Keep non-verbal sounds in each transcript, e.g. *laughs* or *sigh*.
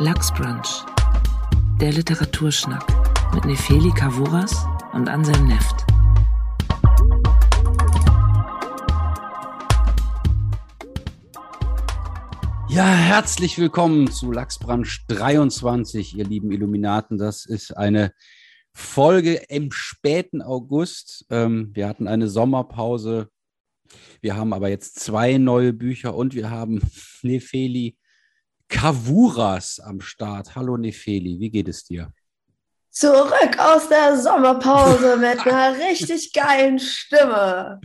Lachsbrunch, der Literaturschnack mit Nefeli Kavuras und Anselm Neft. Ja, herzlich willkommen zu Lachsbrunch 23, ihr lieben Illuminaten. Das ist eine Folge im späten August. Ähm, wir hatten eine Sommerpause. Wir haben aber jetzt zwei neue Bücher und wir haben *laughs* Nefeli Kavuras am Start. Hallo Nefeli, wie geht es dir? Zurück aus der Sommerpause *laughs* mit einer richtig geilen Stimme.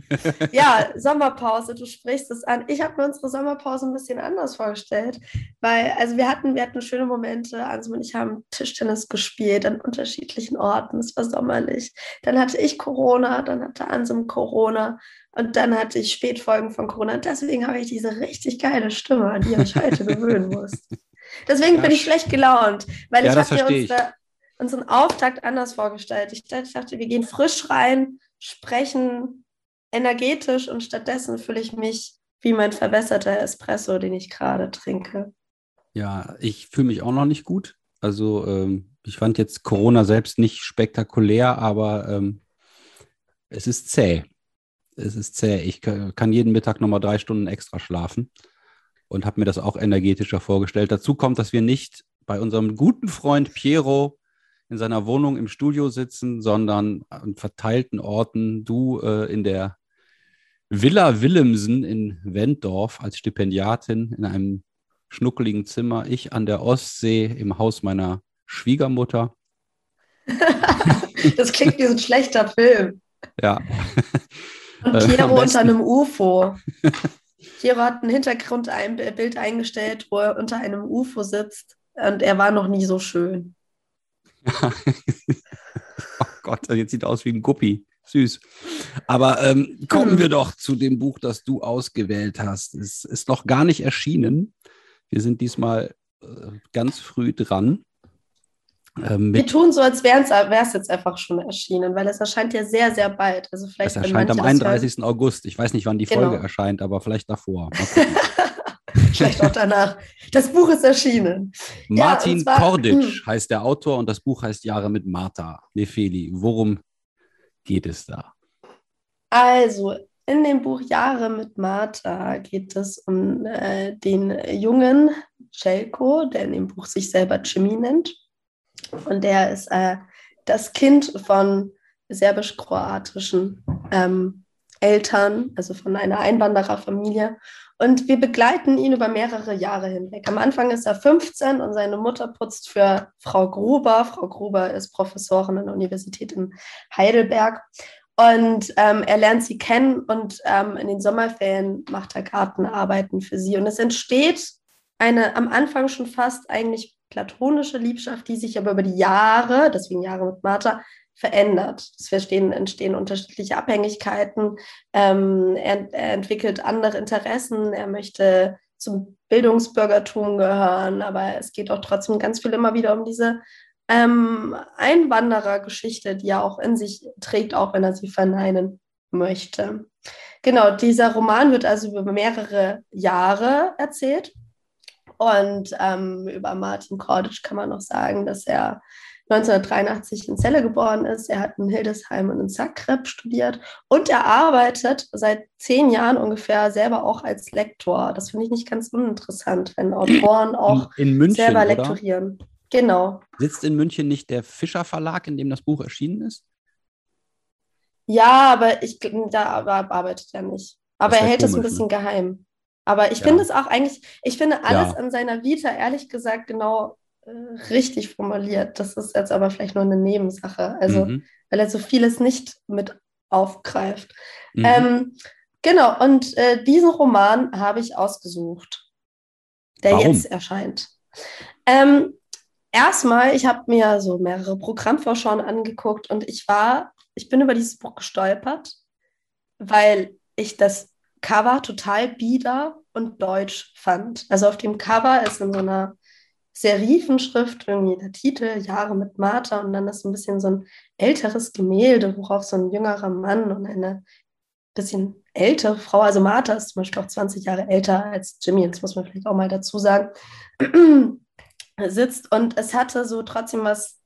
Ja, Sommerpause, du sprichst es an. Ich habe mir unsere Sommerpause ein bisschen anders vorgestellt, weil also wir hatten, wir hatten schöne Momente. Also und ich haben Tischtennis gespielt an unterschiedlichen Orten. Es war sommerlich. Dann hatte ich Corona, dann hatte Ansem Corona und dann hatte ich Spätfolgen von Corona. Und deswegen habe ich diese richtig geile Stimme, an die ich mich heute *laughs* gewöhnen muss. Deswegen ja, bin ich schlecht gelaunt, weil ja, ich habe mir unsere, unseren Auftakt anders vorgestellt. Ich dachte, wir gehen frisch rein, sprechen energetisch und stattdessen fühle ich mich wie mein verbesserter Espresso, den ich gerade trinke. Ja, ich fühle mich auch noch nicht gut. Also ähm, ich fand jetzt Corona selbst nicht spektakulär, aber ähm, es ist zäh es ist zäh. Ich kann jeden Mittag nochmal drei Stunden extra schlafen und habe mir das auch energetischer vorgestellt. Dazu kommt, dass wir nicht bei unserem guten Freund Piero in seiner Wohnung im Studio sitzen, sondern an verteilten Orten. Du äh, in der Villa Willemsen in Wenddorf als Stipendiatin in einem schnuckeligen Zimmer. Ich an der Ostsee im Haus meiner Schwiegermutter. *laughs* das klingt wie so ein schlechter Film. Ja. Und Piero unter einem UFO. Piero hat ein Hintergrundbild eingestellt, wo er unter einem UFO sitzt und er war noch nie so schön. *laughs* oh Gott, jetzt sieht er aus wie ein Guppi. Süß. Aber ähm, kommen hm. wir doch zu dem Buch, das du ausgewählt hast. Es ist noch gar nicht erschienen. Wir sind diesmal äh, ganz früh dran. Ähm, Wir tun so, als wäre es jetzt einfach schon erschienen, weil es erscheint ja sehr, sehr bald. Also vielleicht, es erscheint am 31. August. Ich weiß nicht, wann die genau. Folge erscheint, aber vielleicht davor. *laughs* vielleicht auch danach. Das Buch ist erschienen. Martin ja, zwar, Korditsch hm. heißt der Autor und das Buch heißt Jahre mit Martha Nefeli. Worum geht es da? Also, in dem Buch Jahre mit Martha geht es um äh, den jungen Celko, der in dem Buch sich selber Jimmy nennt. Und der ist äh, das Kind von serbisch-kroatischen ähm, Eltern, also von einer Einwandererfamilie. Und wir begleiten ihn über mehrere Jahre hinweg. Am Anfang ist er 15 und seine Mutter putzt für Frau Gruber. Frau Gruber ist Professorin an der Universität in Heidelberg. Und ähm, er lernt sie kennen und ähm, in den Sommerferien macht er Gartenarbeiten für sie. Und es entsteht eine am Anfang schon fast eigentlich platonische Liebschaft, die sich aber über die Jahre, deswegen Jahre mit Martha, verändert. Es entstehen, entstehen unterschiedliche Abhängigkeiten. Ähm, er, er, entwickelt andere Interessen. Er möchte zum Bildungsbürgertum gehören, aber es geht auch trotzdem ganz viel immer wieder um diese ähm, Einwanderergeschichte, die er auch in sich trägt, auch wenn er sie verneinen möchte. Genau, dieser Roman wird also über mehrere Jahre erzählt. Und ähm, über Martin Korditsch kann man noch sagen, dass er 1983 in Celle geboren ist. Er hat in Hildesheim und in Zagreb studiert und er arbeitet seit zehn Jahren ungefähr selber auch als Lektor. Das finde ich nicht ganz uninteressant, wenn Autoren auch München, selber lektorieren. Oder? Genau. Sitzt in München nicht der Fischer Verlag, in dem das Buch erschienen ist? Ja, aber ich da arbeitet er nicht. Aber er hält es ein bisschen ne? geheim. Aber ich ja. finde es auch eigentlich, ich finde alles ja. an seiner Vita ehrlich gesagt genau richtig formuliert. Das ist jetzt aber vielleicht nur eine Nebensache. Also, mhm. weil er so vieles nicht mit aufgreift. Mhm. Ähm, genau, und äh, diesen Roman habe ich ausgesucht, der Warum? jetzt erscheint. Ähm, erstmal, ich habe mir so mehrere Programmvorschauen angeguckt und ich war, ich bin über dieses Buch gestolpert, weil ich das Cover total bieder und deutsch fand. Also auf dem Cover ist in so einer Serifenschrift irgendwie der Titel Jahre mit Martha und dann ist ein bisschen so ein älteres Gemälde, worauf so ein jüngerer Mann und eine bisschen ältere Frau, also Martha ist zum Beispiel auch 20 Jahre älter als Jimmy, das muss man vielleicht auch mal dazu sagen, *clears throat* sitzt. Und es hatte so trotzdem was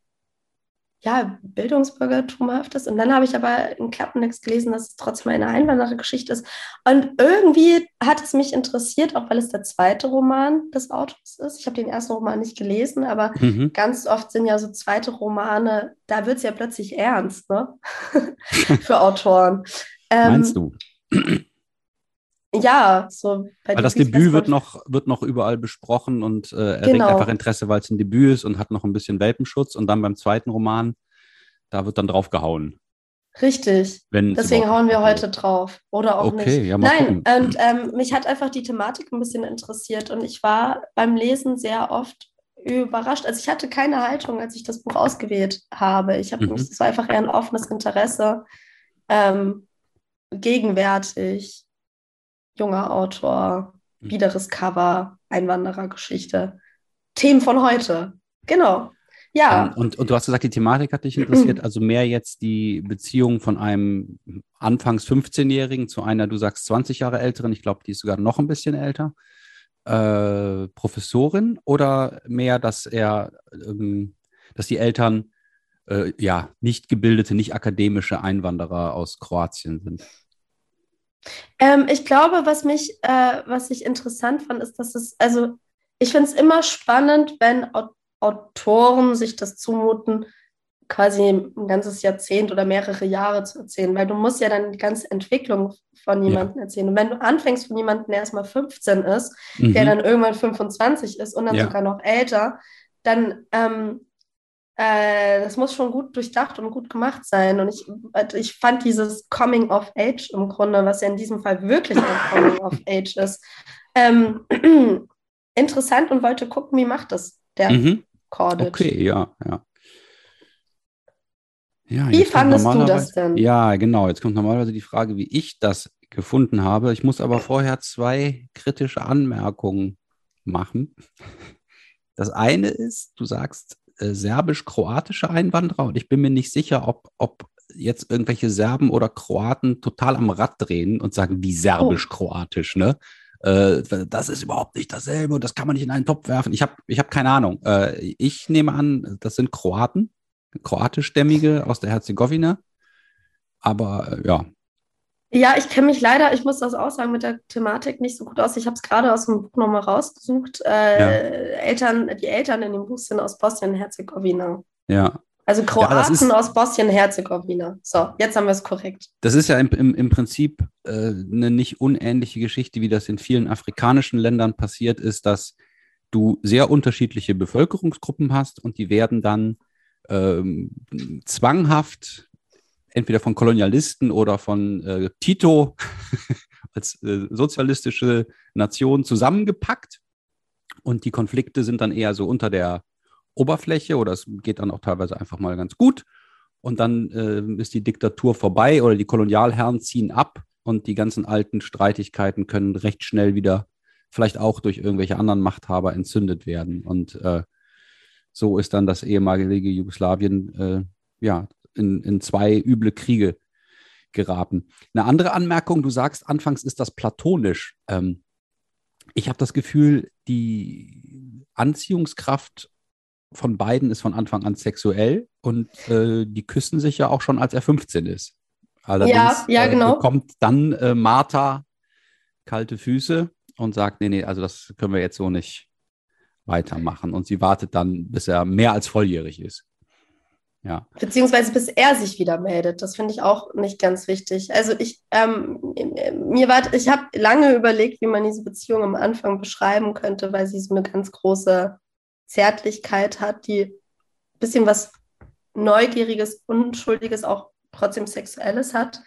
ja, Bildungsbürgertumhaftes. Und dann habe ich aber in Klappentext gelesen, dass es trotzdem eine Einwanderergeschichte ist. Und irgendwie hat es mich interessiert, auch weil es der zweite Roman des Autors ist. Ich habe den ersten Roman nicht gelesen, aber mhm. ganz oft sind ja so zweite Romane, da wird es ja plötzlich ernst, ne? *laughs* Für Autoren. Ähm, Meinst du? Ja, so. weil das Debüt wird noch, wird noch überall besprochen und äh, er genau. einfach Interesse, weil es ein Debüt ist und hat noch ein bisschen Welpenschutz. Und dann beim zweiten Roman, da wird dann drauf gehauen. Richtig. Wenn Deswegen hauen wir heute drauf. Oder auch okay, nicht. Ja, Nein, gucken. und ähm, mich hat einfach die Thematik ein bisschen interessiert und ich war beim Lesen sehr oft überrascht. Also ich hatte keine Haltung, als ich das Buch ausgewählt habe. Ich habe mhm. es war einfach eher ein offenes Interesse. Ähm, gegenwärtig junger Autor, hm. biederes Cover, Einwanderergeschichte. Themen von heute. Genau. Ja. Ähm, und, und du hast gesagt, die Thematik hat dich interessiert, *clears throat* also mehr jetzt die Beziehung von einem anfangs 15-Jährigen zu einer, du sagst 20 Jahre älteren, ich glaube, die ist sogar noch ein bisschen älter, äh, Professorin oder mehr, dass er, ähm, dass die Eltern äh, ja nicht gebildete, nicht akademische Einwanderer aus Kroatien sind? Ähm, ich glaube, was mich, äh, was ich interessant fand, ist, dass es, also ich finde es immer spannend, wenn Autoren sich das zumuten, quasi ein ganzes Jahrzehnt oder mehrere Jahre zu erzählen, weil du musst ja dann die ganze Entwicklung von jemandem ja. erzählen. Und wenn du anfängst von jemandem, der erstmal 15 ist, mhm. der dann irgendwann 25 ist und dann ja. sogar noch älter, dann ähm, äh, das muss schon gut durchdacht und gut gemacht sein. Und ich, äh, ich fand dieses Coming of Age im Grunde, was ja in diesem Fall wirklich ein Coming of *laughs* Age ist, ähm, *clears throat* interessant und wollte gucken, wie macht das der mhm. Cordic. Okay, ja, ja. ja wie fandest du das denn? Ja, genau. Jetzt kommt normalerweise die Frage, wie ich das gefunden habe. Ich muss aber vorher zwei kritische Anmerkungen machen. Das eine ist, du sagst, serbisch-kroatische Einwanderer und ich bin mir nicht sicher, ob, ob jetzt irgendwelche Serben oder Kroaten total am Rad drehen und sagen, wie serbisch-kroatisch, ne? Äh, das ist überhaupt nicht dasselbe und das kann man nicht in einen Topf werfen. Ich habe ich hab keine Ahnung. Äh, ich nehme an, das sind Kroaten, kroatischstämmige aus der Herzegowina. Aber äh, ja, ja, ich kenne mich leider, ich muss das auch sagen, mit der Thematik nicht so gut aus. Ich habe es gerade aus dem Buch nochmal rausgesucht. Äh, ja. Eltern, die Eltern in dem Buch sind aus Bosnien-Herzegowina. Ja. Also Kroaten ja, aus Bosnien-Herzegowina. So, jetzt haben wir es korrekt. Das ist ja im, im, im Prinzip äh, eine nicht unähnliche Geschichte, wie das in vielen afrikanischen Ländern passiert ist, dass du sehr unterschiedliche Bevölkerungsgruppen hast und die werden dann ähm, zwanghaft entweder von Kolonialisten oder von äh, Tito *laughs* als äh, sozialistische Nation zusammengepackt. Und die Konflikte sind dann eher so unter der Oberfläche oder es geht dann auch teilweise einfach mal ganz gut. Und dann äh, ist die Diktatur vorbei oder die Kolonialherren ziehen ab und die ganzen alten Streitigkeiten können recht schnell wieder, vielleicht auch durch irgendwelche anderen Machthaber, entzündet werden. Und äh, so ist dann das ehemalige Jugoslawien äh, ja in, in zwei üble Kriege geraten. Eine andere Anmerkung, du sagst, anfangs ist das platonisch. Ähm, ich habe das Gefühl, die Anziehungskraft von beiden ist von Anfang an sexuell und äh, die küssen sich ja auch schon, als er 15 ist. Allerdings ja, ja, äh, genau. äh, bekommt dann äh, Martha kalte Füße und sagt, nee, nee, also das können wir jetzt so nicht weitermachen. Und sie wartet dann, bis er mehr als volljährig ist. Ja. Beziehungsweise bis er sich wieder meldet. Das finde ich auch nicht ganz wichtig. Also ich, ähm, mir war, ich habe lange überlegt, wie man diese Beziehung am Anfang beschreiben könnte, weil sie so eine ganz große Zärtlichkeit hat, die ein bisschen was Neugieriges, Unschuldiges, auch trotzdem Sexuelles hat.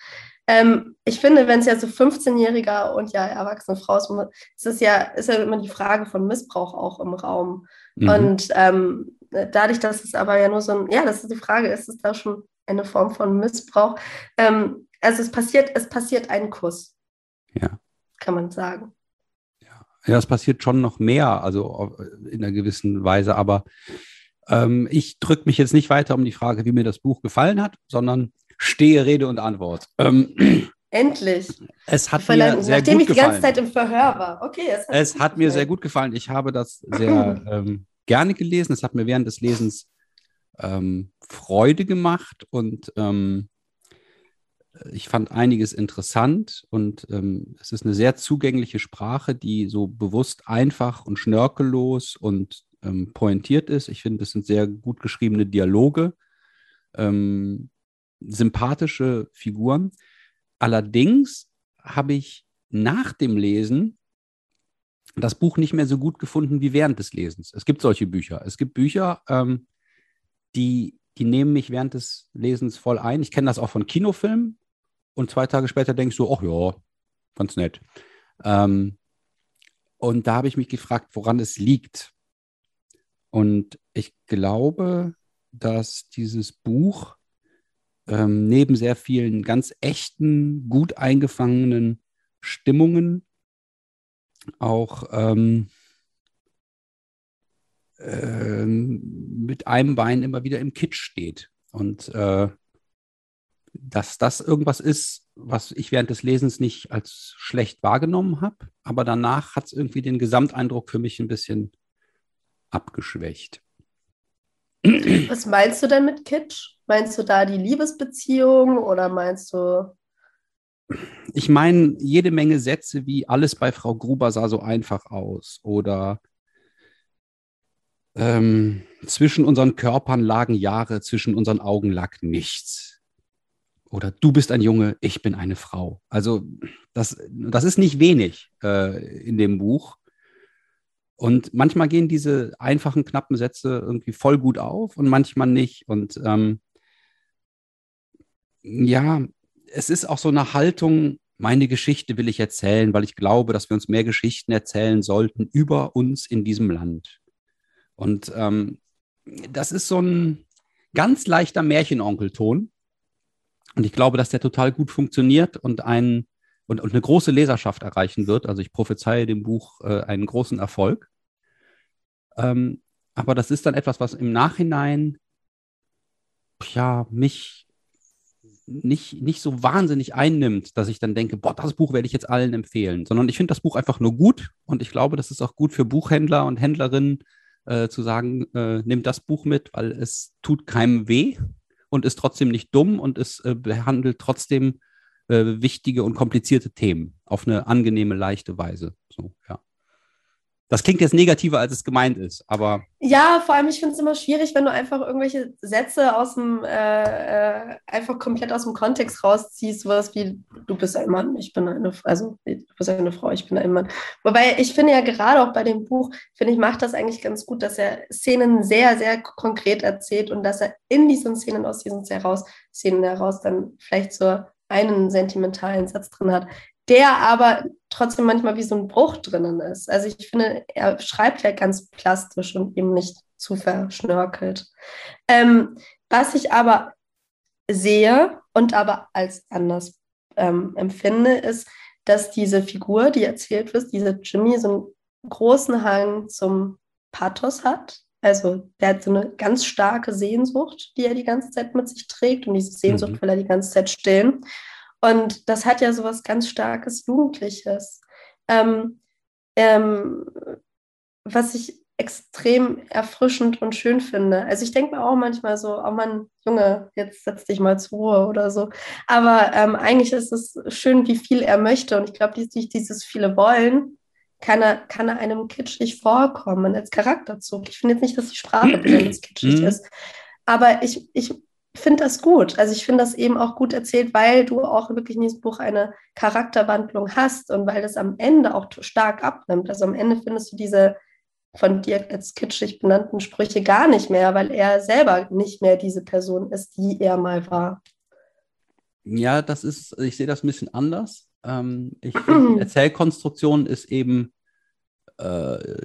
Ähm, ich finde, wenn es ja so 15-Jähriger und ja erwachsene Frau ist, ist es ja, ist ja immer die Frage von Missbrauch auch im Raum. Mhm. Und ähm, dadurch, dass es aber ja nur so ein, ja, das ist die Frage, ist es da schon eine Form von Missbrauch? Ähm, also es passiert, es passiert ein Kuss. Ja. Kann man sagen. Ja, ja es passiert schon noch mehr, also in einer gewissen Weise, aber ähm, ich drücke mich jetzt nicht weiter um die Frage, wie mir das Buch gefallen hat, sondern stehe Rede und Antwort. Ähm, Endlich. Es hat Verleih mir sehr Nachdem gut ich die ganze Zeit im Verhör war. Okay. Es hat, es hat mir sehr gut gefallen. Ich habe das *clears throat* sehr ähm, gerne gelesen. Es hat mir während des Lesens ähm, Freude gemacht und ähm, ich fand einiges interessant und ähm, es ist eine sehr zugängliche Sprache, die so bewusst einfach und schnörkellos und ähm, pointiert ist. Ich finde, es sind sehr gut geschriebene Dialoge, ähm, sympathische Figuren. Allerdings habe ich nach dem Lesen das Buch nicht mehr so gut gefunden wie während des Lesens. Es gibt solche Bücher. Es gibt Bücher, ähm, die, die nehmen mich während des Lesens voll ein. Ich kenne das auch von Kinofilmen und zwei Tage später denkst du, ach ja, ganz nett. Ähm, und da habe ich mich gefragt, woran es liegt. Und ich glaube, dass dieses Buch ähm, neben sehr vielen ganz echten, gut eingefangenen Stimmungen auch ähm, äh, mit einem Bein immer wieder im Kitsch steht. Und äh, dass das irgendwas ist, was ich während des Lesens nicht als schlecht wahrgenommen habe, aber danach hat es irgendwie den Gesamteindruck für mich ein bisschen abgeschwächt. Was meinst du denn mit Kitsch? Meinst du da die Liebesbeziehung oder meinst du. Ich meine jede Menge Sätze wie alles bei Frau Gruber sah so einfach aus oder ähm, zwischen unseren Körpern lagen Jahre, zwischen unseren Augen lag nichts. Oder du bist ein Junge, ich bin eine Frau. Also das, das ist nicht wenig äh, in dem Buch. Und manchmal gehen diese einfachen, knappen Sätze irgendwie voll gut auf und manchmal nicht. Und ähm, ja, es ist auch so eine Haltung, meine Geschichte will ich erzählen, weil ich glaube, dass wir uns mehr Geschichten erzählen sollten über uns in diesem Land. Und ähm, das ist so ein ganz leichter Märchenonkelton. Und ich glaube, dass der total gut funktioniert und, ein, und, und eine große Leserschaft erreichen wird. Also ich prophezeie dem Buch äh, einen großen Erfolg. Ähm, aber das ist dann etwas, was im Nachhinein ja mich nicht, nicht so wahnsinnig einnimmt, dass ich dann denke, boah, das Buch werde ich jetzt allen empfehlen, sondern ich finde das Buch einfach nur gut und ich glaube, das ist auch gut für Buchhändler und Händlerinnen äh, zu sagen, äh, nimm das Buch mit, weil es tut keinem weh und ist trotzdem nicht dumm und es äh, behandelt trotzdem äh, wichtige und komplizierte Themen auf eine angenehme, leichte Weise. So, ja. Das klingt jetzt negativer, als es gemeint ist, aber. Ja, vor allem, ich finde es immer schwierig, wenn du einfach irgendwelche Sätze aus dem, äh, äh, einfach komplett aus dem Kontext rausziehst, sowas wie, du bist ein Mann, ich bin eine, also du bist eine Frau, ich bin ein Mann. Wobei ich finde ja gerade auch bei dem Buch, finde ich, macht das eigentlich ganz gut, dass er Szenen sehr, sehr konkret erzählt und dass er in diesen Szenen, aus diesen heraus, Szenen heraus dann vielleicht so einen sentimentalen Satz drin hat, der aber trotzdem manchmal wie so ein Bruch drinnen ist. Also ich finde, er schreibt ja ganz plastisch und eben nicht zu verschnörkelt. Ähm, was ich aber sehe und aber als anders ähm, empfinde, ist, dass diese Figur, die erzählt wird, dieser Jimmy, so einen großen Hang zum Pathos hat. Also der hat so eine ganz starke Sehnsucht, die er die ganze Zeit mit sich trägt und diese Sehnsucht mhm. will er die ganze Zeit stillen. Und das hat ja so was ganz starkes Jugendliches. Ähm, ähm, was ich extrem erfrischend und schön finde. Also ich denke mir auch manchmal so, oh Mann, Junge, jetzt setz dich mal zur Ruhe oder so. Aber ähm, eigentlich ist es schön, wie viel er möchte. Und ich glaube, durch dieses viele Wollen kann er, kann er einem kitschig vorkommen als Charakterzug. Ich finde jetzt nicht, dass die Sprache *clears throat* besonders kitschig mhm. ist. Aber ich, ich finde das gut. Also ich finde das eben auch gut erzählt, weil du auch wirklich in diesem Buch eine Charakterwandlung hast und weil das am Ende auch stark abnimmt. Also am Ende findest du diese von dir als kitschig benannten Sprüche gar nicht mehr, weil er selber nicht mehr diese Person ist, die er mal war. Ja, das ist, ich sehe das ein bisschen anders. Ähm, ich finde, die *clears throat* Erzählkonstruktion ist eben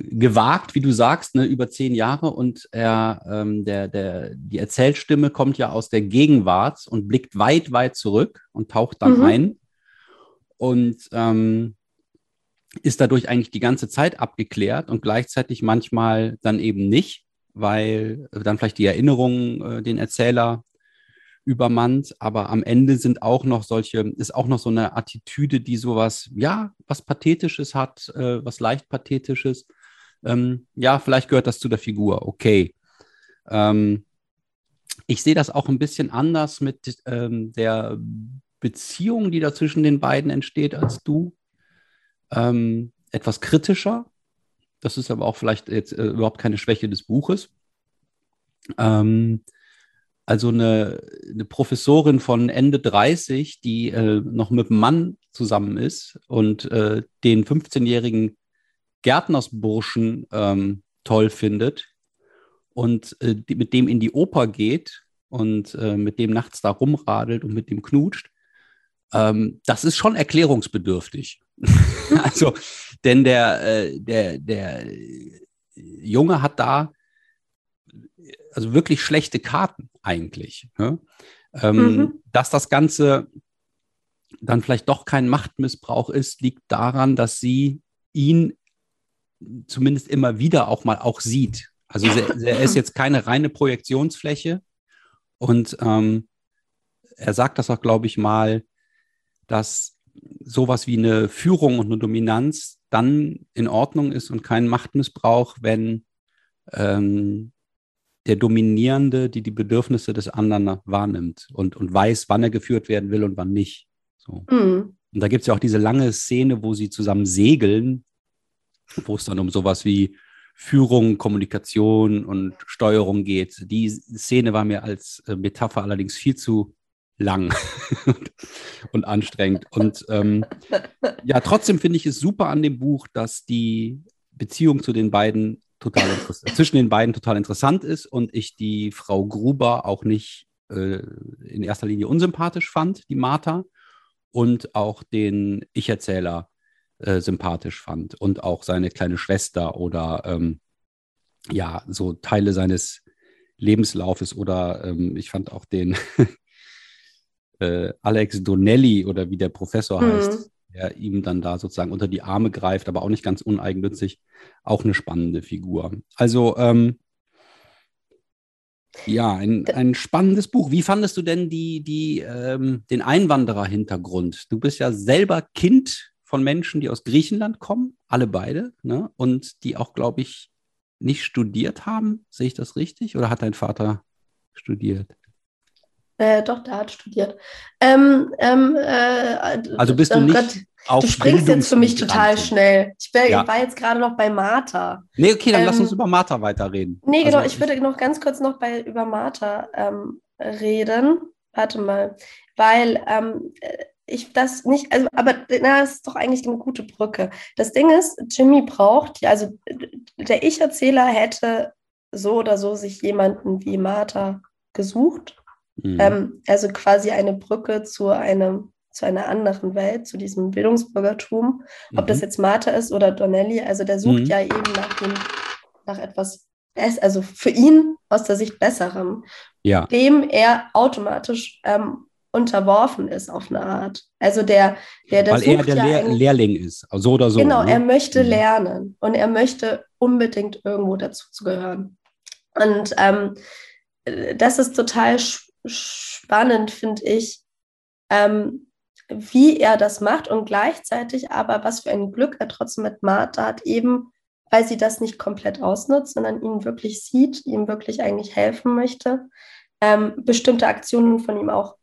gewagt, wie du sagst, ne, über zehn Jahre und er, ähm, der, der, die Erzählstimme kommt ja aus der Gegenwart und blickt weit, weit zurück und taucht dann mhm. ein und ähm, ist dadurch eigentlich die ganze Zeit abgeklärt und gleichzeitig manchmal dann eben nicht, weil dann vielleicht die Erinnerung äh, den Erzähler übermannt, aber am Ende sind auch noch solche, ist auch noch so eine Attitüde, die sowas, ja, was Pathetisches hat, äh, was leicht Pathetisches. ähm, ja, vielleicht gehört das zu der Figur, okay. Ähm, ich sehe das auch ein bisschen anders mit ähm, der Beziehung, die da zwischen den beiden entsteht, als du. Ähm, etwas kritischer. Das ist aber auch vielleicht jetzt äh, überhaupt keine Schwäche des Buches. Ähm, also eine, eine, Professorin von Ende 30, die äh, noch mit einem Mann zusammen ist und äh, den 15-jährigen Gärtnersburschen ähm, toll findet und äh, die, mit dem in die Oper geht und äh, mit dem nachts da rumradelt und mit dem knutscht, ähm, das ist schon erklärungsbedürftig. *laughs* also, denn der, äh, der, der Junge hat da also wirklich schlechte Karten eigentlich. Ne? Ähm, mhm. Dass das Ganze dann vielleicht doch kein Machtmissbrauch ist, liegt daran, dass sie ihn zumindest immer wieder auch mal auch sieht. Also er ist jetzt keine reine Projektionsfläche und ähm, er sagt das auch, glaube ich, mal, dass sowas wie eine Führung und eine Dominanz dann in Ordnung ist und kein Machtmissbrauch, wenn ähm, der Dominierende, die die Bedürfnisse des anderen wahrnimmt und, und weiß, wann er geführt werden will und wann nicht. So. Mhm. Und da gibt es ja auch diese lange Szene, wo sie zusammen segeln, wo es dann um sowas wie Führung, Kommunikation und Steuerung geht. Die Szene war mir als äh, Metapher allerdings viel zu lang *laughs* und anstrengend. Und ähm, ja, trotzdem finde ich es super an dem Buch, dass die Beziehung zu den beiden total zwischen den beiden total interessant ist und ich die Frau Gruber auch nicht äh, in erster Linie unsympathisch fand, die Martha, und auch den Ich-Erzähler äh, sympathisch fand und auch seine kleine Schwester oder ähm, ja, so Teile seines Lebenslaufes oder ähm, ich fand auch den *laughs* äh, Alex Donnelly oder wie der Professor mhm. Der ihm dann da sozusagen unter die Arme greift, aber auch nicht ganz uneigennützig, auch eine spannende Figur. Also ähm, ja, ein, ein spannendes Buch. Wie fandest du denn die, die, ähm, den Einwanderer-Hintergrund? Du bist ja selber Kind von Menschen, die aus Griechenland kommen, alle beide, ne? und die auch, glaube ich, nicht studiert haben. Sehe ich das richtig? Oder hat dein Vater studiert? Äh, doch, der hat studiert. Ähm, ähm, äh, also bist du oh nicht Gott, auch Du springst jetzt für mich total schnell. Ich, bin, ja. ich war jetzt gerade noch bei Martha. Nee, okay, dann ähm, lass uns über Martha weiterreden. Nee, genau, also, ich würde noch ganz kurz noch bei, über Martha ähm, reden. Warte mal, weil ähm, ich das nicht, also, aber na, das ist doch eigentlich eine gute Brücke. Das Ding ist, Jimmy braucht, also der Ich-Erzähler hätte so oder so sich jemanden wie Martha gesucht Mhm. Ähm, also quasi eine Brücke zu einem zu einer anderen Welt, zu diesem Bildungsbürgertum. Mhm. Ob das mhm. jetzt Martha ist oder Donnelly, also der sucht mhm. ja eben nach, dem, nach etwas, also für ihn aus der Sicht Besserem, ja. dem er automatisch ähm, unterworfen ist auf eine Art. Also der, der, der Weil er der ja Lehr Lehrling ist, so oder so. Genau, ne? er möchte mhm. lernen und er möchte unbedingt irgendwo dazu zu gehören. Und ähm, das ist total spannend spannend, finde ich, ähm, wie er das macht und gleichzeitig aber, was für ein Glück er trotzdem mit Martha hat, eben weil sie das nicht komplett ausnutzt, sondern ihn wirklich sieht, ihm wirklich eigentlich helfen möchte, ähm, bestimmte Aktionen von ihm auch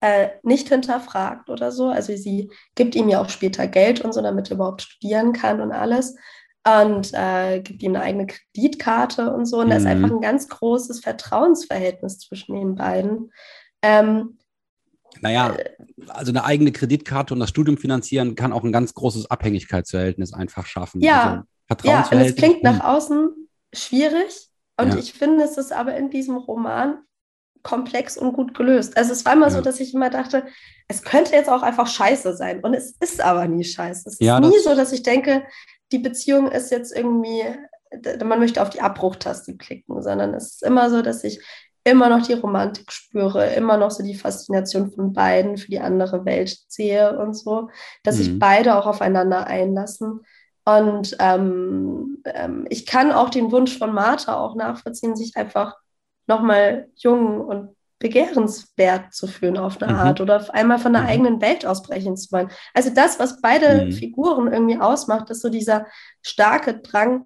äh, nicht hinterfragt oder so. Also sie gibt ihm ja auch später Geld und so, damit er überhaupt studieren kann und alles und äh, gibt ihm eine eigene Kreditkarte und so. Und mhm. da ist einfach mhm. ein ganz großes Vertrauensverhältnis zwischen den beiden. Ähm, naja, äh, also eine eigene Kreditkarte und das Studium finanzieren kann auch ein ganz großes Abhängigkeitsverhältnis einfach schaffen. Ja, also ja und es klingt nach außen schwierig. Und ja. ich finde, es ist aber in diesem Roman komplex und gut gelöst. Also es war immer ja. so, dass ich immer dachte, es könnte jetzt auch einfach scheiße sein. Und es ist aber nie scheiße. Es ist ja, nie so, dass ich denke, die Beziehung ist jetzt irgendwie, man möchte auf die Abbruchtaste klicken, sondern es ist immer so, dass ich immer noch die Romantik spüre, immer noch so die Faszination von beiden für die andere Welt sehe und so, dass mhm. sich beide auch aufeinander einlassen. Und ähm, ähm, ich kann auch den Wunsch von Martha auch nachvollziehen, sich einfach nochmal jung und begehrenswert zu fühlen auf eine mhm. Art oder auf einmal von der mhm. eigenen Welt ausbrechen zu wollen. Also das, was beide mhm. Figuren irgendwie ausmacht, ist so dieser starke Drang,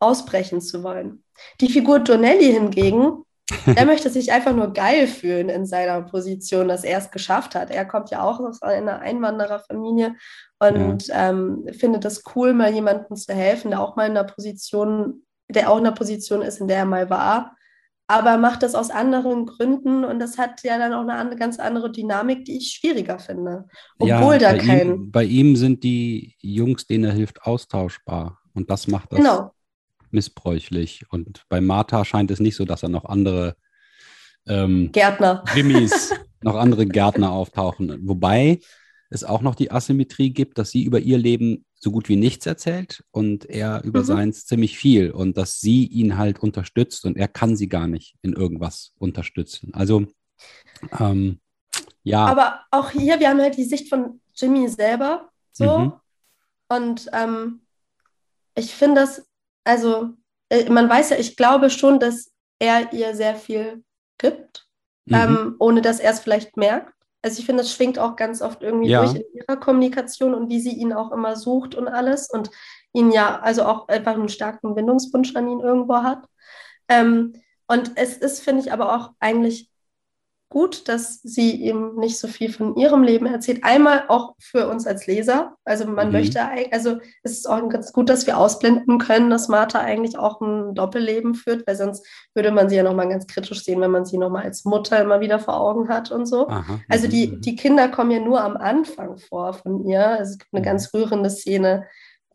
ausbrechen zu wollen. Die Figur Donnelly hingegen, *laughs* der möchte sich einfach nur geil fühlen in seiner Position, dass er es geschafft hat. Er kommt ja auch aus einer Einwandererfamilie und ja. ähm, findet es cool, mal jemandem zu helfen, der auch mal in einer Position, der auch in einer Position ist, in der er mal war. Aber macht das aus anderen Gründen und das hat ja dann auch eine andere, ganz andere Dynamik, die ich schwieriger finde. Obwohl ja, da kein. Ihm, bei ihm sind die Jungs, denen er hilft, austauschbar. Und das macht das genau missbräuchlich. Und bei Martha scheint es nicht so, dass er noch andere ähm, Gärtner. Grimmis, *laughs* noch andere Gärtner auftauchen. Wobei es auch noch die Asymmetrie gibt, dass sie über ihr Leben so gut wie nichts erzählt und er über mhm. seins ziemlich viel und dass sie ihn halt unterstützt und er kann sie gar nicht in irgendwas unterstützen. Also ähm, ja. Aber auch hier, wir haben halt die Sicht von Jimmy selber so mhm. und ähm, ich finde das also äh, man weiß ja, ich glaube schon, dass er ihr sehr viel gibt, mhm. ähm, ohne dass er es vielleicht merkt. Also ich finde, das schwingt auch ganz oft irgendwie ja. durch in ihrer Kommunikation und wie sie ihn auch immer sucht und alles und ihn ja also auch einfach einen starken Bindungswunsch an ihn irgendwo hat. Ähm, und es ist, finde ich, aber auch eigentlich gut, dass sie ihm nicht so viel von ihrem Leben erzählt. Einmal auch für uns als Leser. Also man mhm. möchte, also es ist auch ganz gut, dass wir ausblenden können, dass Martha eigentlich auch ein Doppelleben führt, weil sonst würde man sie ja nochmal ganz kritisch sehen, wenn man sie nochmal als Mutter immer wieder vor Augen hat und so. Aha. Also die, mhm. die Kinder kommen ja nur am Anfang vor von ihr. Also es gibt eine mhm. ganz rührende Szene,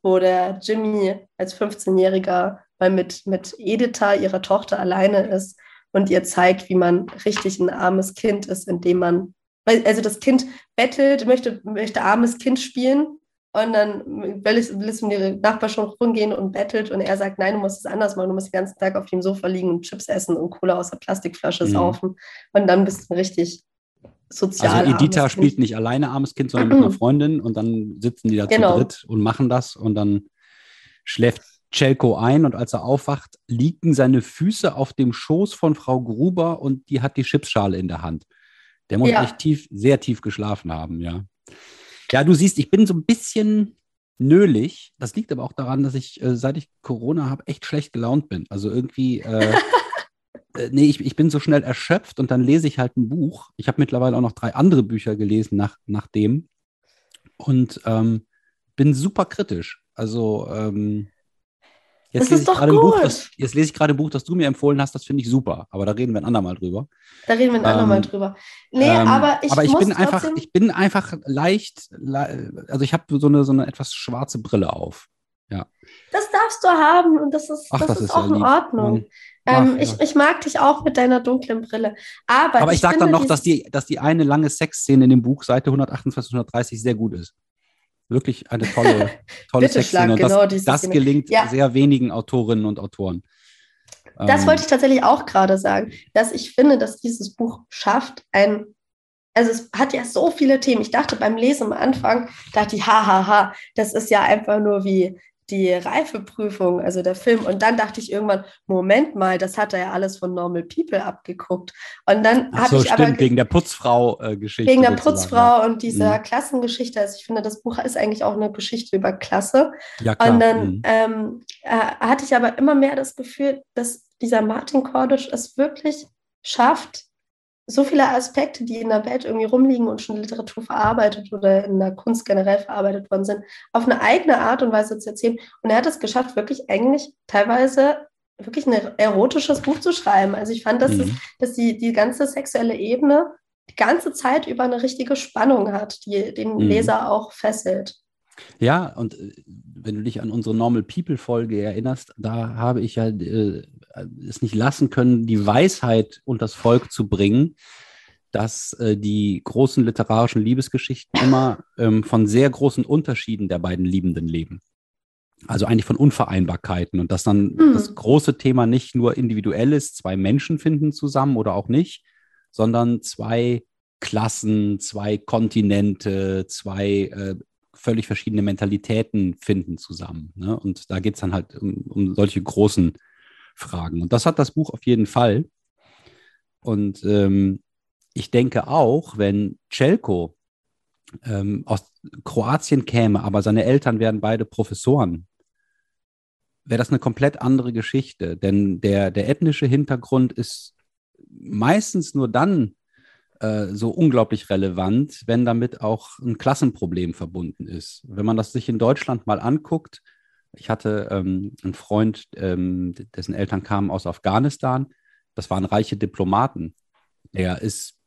wo der Jimmy als 15-Jähriger mal mit, mit Editha, ihrer Tochter, alleine ist und ihr zeigt, wie man richtig ein armes Kind ist, indem man, also das Kind bettelt, möchte, möchte armes Kind spielen und dann will es, will es um die Nachbarschaft rumgehen und bettelt und er sagt, nein, du musst es anders machen, du musst den ganzen Tag auf dem Sofa liegen und Chips essen und Cola aus der Plastikflasche mhm. saufen und dann bist du richtig sozial. Also Editha spielt nicht alleine armes Kind, sondern mit einer *clears throat* Freundin und dann sitzen die da genau. zu dritt und machen das und dann schläft Celko ein und als er aufwacht, liegen seine Füße auf dem Schoß von Frau Gruber und die hat die Chipsschale in der Hand. Der muss ja. echt tief, sehr tief geschlafen haben, ja. Ja, du siehst, ich bin so ein bisschen nölig. Das liegt aber auch daran, dass ich, äh, seit ich Corona habe, echt schlecht gelaunt bin. Also irgendwie, äh, *laughs* äh, nee, ich, ich bin so schnell erschöpft und dann lese ich halt ein Buch. Ich habe mittlerweile auch noch drei andere Bücher gelesen nach, nach dem und ähm, bin super kritisch. Also, ähm, Jetzt das ist doch gut. Buch, das, jetzt lese ich gerade ein Buch, das du mir empfohlen hast, das finde ich super. Aber da reden wir ein andermal drüber. Da reden wir ein ähm, andermal drüber. Nee, ähm, aber ich, aber ich bin einfach, ich bin einfach leicht, also ich habe so eine, so eine etwas schwarze Brille auf. Ja. Das darfst du haben und das ist, Ach, das, das ist, ist, auch ja in Ordnung. Ähm, Ach, ich, ja. ich mag dich auch mit deiner dunklen Brille. Aber, aber ich, ich sage dann noch, dass die, dass die eine lange Sexszene in dem Buch, Seite 128, 130, sehr gut ist wirklich eine tolle, *laughs* tolle Sexszene. Und genau das, das gelingt ja. sehr wenigen Autorinnen und Autoren. Das ähm, wollte ich tatsächlich auch gerade sagen, dass ich finde, dass dieses Buch schafft, ein, also es hat ja so viele Themen. Ich dachte beim Lesen am Anfang, dachte ich, hahaha, das ist ja einfach nur wie die Reifeprüfung, also der Film. Und dann dachte ich irgendwann, Moment mal, das hat er ja alles von Normal People abgeguckt. Und dann habe so, ich stimmt, aber wegen der Putzfrau-Geschichte. Wegen der Putzfrau ja. und dieser mhm. Klassengeschichte. Also ich finde, das Buch ist eigentlich auch eine Geschichte über Klasse. Ja, klar. Und dann mhm. ähm, äh, hatte ich aber immer mehr das Gefühl, dass dieser Martin Kordisch es wirklich schafft, so viele Aspekte, die in der Welt irgendwie rumliegen und schon in Literatur verarbeitet oder in der Kunst generell verarbeitet worden sind, auf eine eigene Art und Weise zu erzählen. Und er hat es geschafft, wirklich eigentlich teilweise wirklich ein erotisches Buch zu schreiben. Also ich fand, dass, mhm. es, dass die, die ganze sexuelle Ebene die ganze Zeit über eine richtige Spannung hat, die den mhm. Leser auch fesselt. Ja, und äh, wenn du dich an unsere Normal People Folge erinnerst, da habe ich ja äh, es nicht lassen können, die Weisheit unter das Volk zu bringen, dass äh, die großen literarischen Liebesgeschichten immer ähm, von sehr großen Unterschieden der beiden Liebenden leben. Also eigentlich von Unvereinbarkeiten und dass dann mhm. das große Thema nicht nur individuell ist, zwei Menschen finden zusammen oder auch nicht, sondern zwei Klassen, zwei Kontinente, zwei äh, völlig verschiedene Mentalitäten finden zusammen. Ne? Und da geht es dann halt um, um, solche großen Fragen. Und das hat das Buch auf jeden Fall. Und ähm, ich denke auch, wenn Celko ähm, aus Kroatien käme, aber seine Eltern wären beide Professoren, wäre das eine komplett andere Geschichte. Denn der, der ethnische Hintergrund ist meistens nur dann äh, so unglaublich relevant, wenn damit auch ein Klassenproblem verbunden ist. Wenn man das sich in Deutschland mal anguckt, ich hatte ähm, einen Freund, ähm, dessen Eltern kamen aus Afghanistan. Das waren reiche Diplomaten. Er ist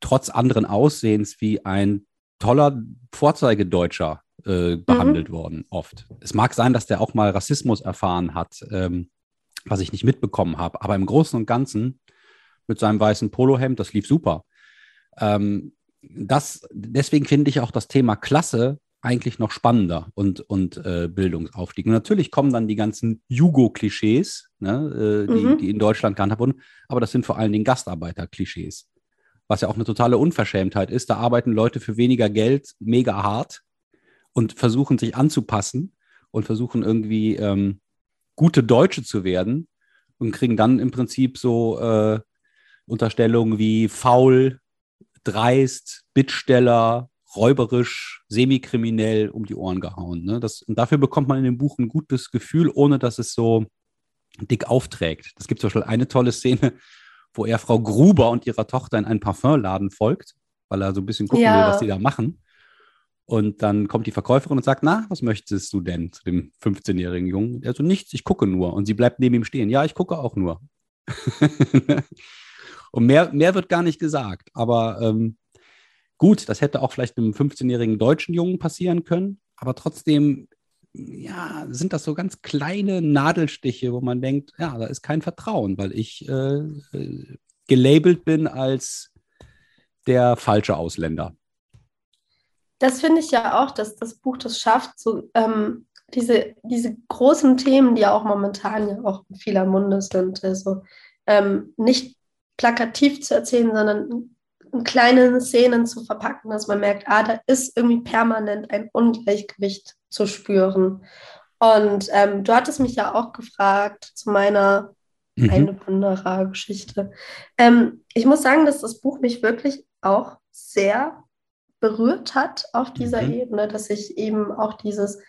trotz anderen Aussehens wie ein toller Vorzeigedeutscher äh, behandelt mhm. worden, oft. Es mag sein, dass der auch mal Rassismus erfahren hat, ähm, was ich nicht mitbekommen habe, aber im Großen und Ganzen mit seinem weißen Polohemd, das lief super. Ähm, das, deswegen finde ich auch das Thema Klasse eigentlich noch spannender und, und äh, Bildungsaufstieg. Und natürlich kommen dann die ganzen Jugo-Klischees, ne, äh, die, mhm. die in Deutschland gehandhabt wurden, aber das sind vor allen Dingen Gastarbeiter-Klischees. Was ja auch eine totale Unverschämtheit ist. Da arbeiten Leute für weniger Geld mega hart und versuchen sich anzupassen und versuchen irgendwie ähm, gute Deutsche zu werden und kriegen dann im Prinzip so äh, Unterstellungen wie faul, dreist, Bittsteller, räuberisch, semikriminell um die Ohren gehauen. Ne? Das, und dafür bekommt man in dem Buch ein gutes Gefühl, ohne dass es so dick aufträgt. Es gibt zum Beispiel eine tolle Szene, wo er Frau Gruber und ihrer Tochter in einen Parfümladen folgt, weil er so ein bisschen gucken ja. will, was die da machen. Und dann kommt die Verkäuferin und sagt, na, was möchtest du denn zu dem 15-jährigen Jungen? Er so, nichts, ich gucke nur. Und sie bleibt neben ihm stehen. Ja, ich gucke auch nur. *laughs* und mehr, mehr wird gar nicht gesagt. Aber ähm, Gut, das hätte auch vielleicht einem 15-jährigen deutschen Jungen passieren können, aber trotzdem, ja, sind das so ganz kleine Nadelstiche, wo man denkt, ja, da ist kein Vertrauen, weil ich äh, gelabelt bin als der falsche Ausländer. Das finde ich ja auch, dass das Buch das schafft, so ähm, diese, diese großen Themen, die ja auch momentan ja auch in vieler Munde sind, also ähm, nicht plakativ zu erzählen, sondern in kleinen Szenen zu verpacken, dass man merkt, ah, da ist irgendwie permanent ein Ungleichgewicht zu spüren. Und ähm, du hattest mich ja auch gefragt zu meiner mhm. Einwanderer-Geschichte. Ähm, ich muss sagen, dass das Buch mich wirklich auch sehr berührt hat auf dieser mhm. Ebene, dass ich eben auch dieses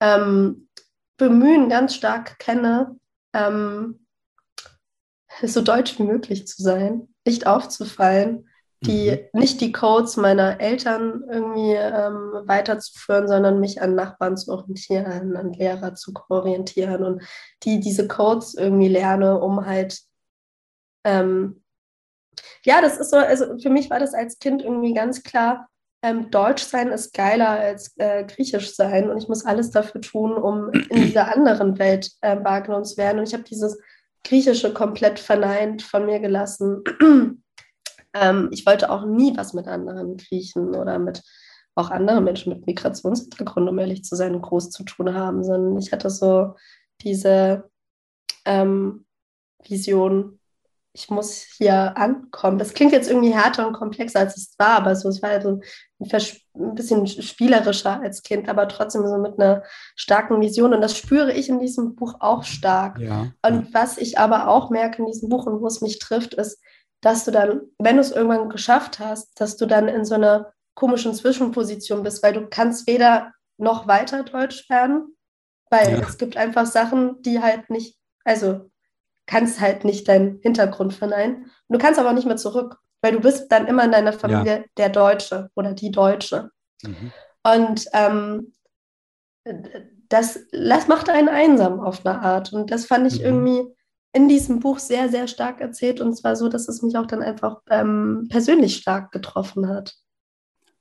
ähm, Bemühen ganz stark kenne, ähm, so deutsch wie möglich zu sein, nicht aufzufallen die mhm. nicht die Codes meiner Eltern irgendwie ähm, weiterzuführen, sondern mich an Nachbarn zu orientieren, an Lehrer zu orientieren und die diese Codes irgendwie lerne, um halt ähm, ja, das ist so, also für mich war das als Kind irgendwie ganz klar, ähm, Deutsch sein ist geiler als äh, Griechisch sein und ich muss alles dafür tun, um in dieser *clears throat* anderen Welt äh, wahrgenommen zu werden. Und ich habe dieses Griechische komplett verneint von mir gelassen ähm, ich wollte auch nie was mit anderen Griechen oder mit auch anderen Menschen mit Migrationshintergrund, um ehrlich zu sein, groß zu tun haben, sondern ich hatte so diese ähm, Vision, ich muss hier ankommen. Das klingt jetzt irgendwie härter und komplexer, als es war, aber so, es war so ein bisschen spielerischer als Kind, aber trotzdem so mit einer starken Vision. Und das spüre ich in diesem Buch auch stark. Ja. Und was ich aber auch merke in diesem Buch und wo es mich trifft, ist, dass du dann, wenn du es irgendwann geschafft hast, dass du dann in so einer komischen Zwischenposition bist, weil du kannst weder noch weiter Deutsch werden, weil ja. es gibt einfach Sachen, die halt nicht, also kannst halt nicht deinen Hintergrund verneinen. Und du kannst aber nicht mehr zurück, weil du bist dann immer in deiner Familie ja. der Deutsche oder die Deutsche. Mhm. Und ähm, das, das macht einen einsam auf eine Art. Und das fand ich mhm. irgendwie in diesem Buch sehr, sehr stark erzählt. Und zwar so, dass es mich auch dann einfach ähm, persönlich stark getroffen hat.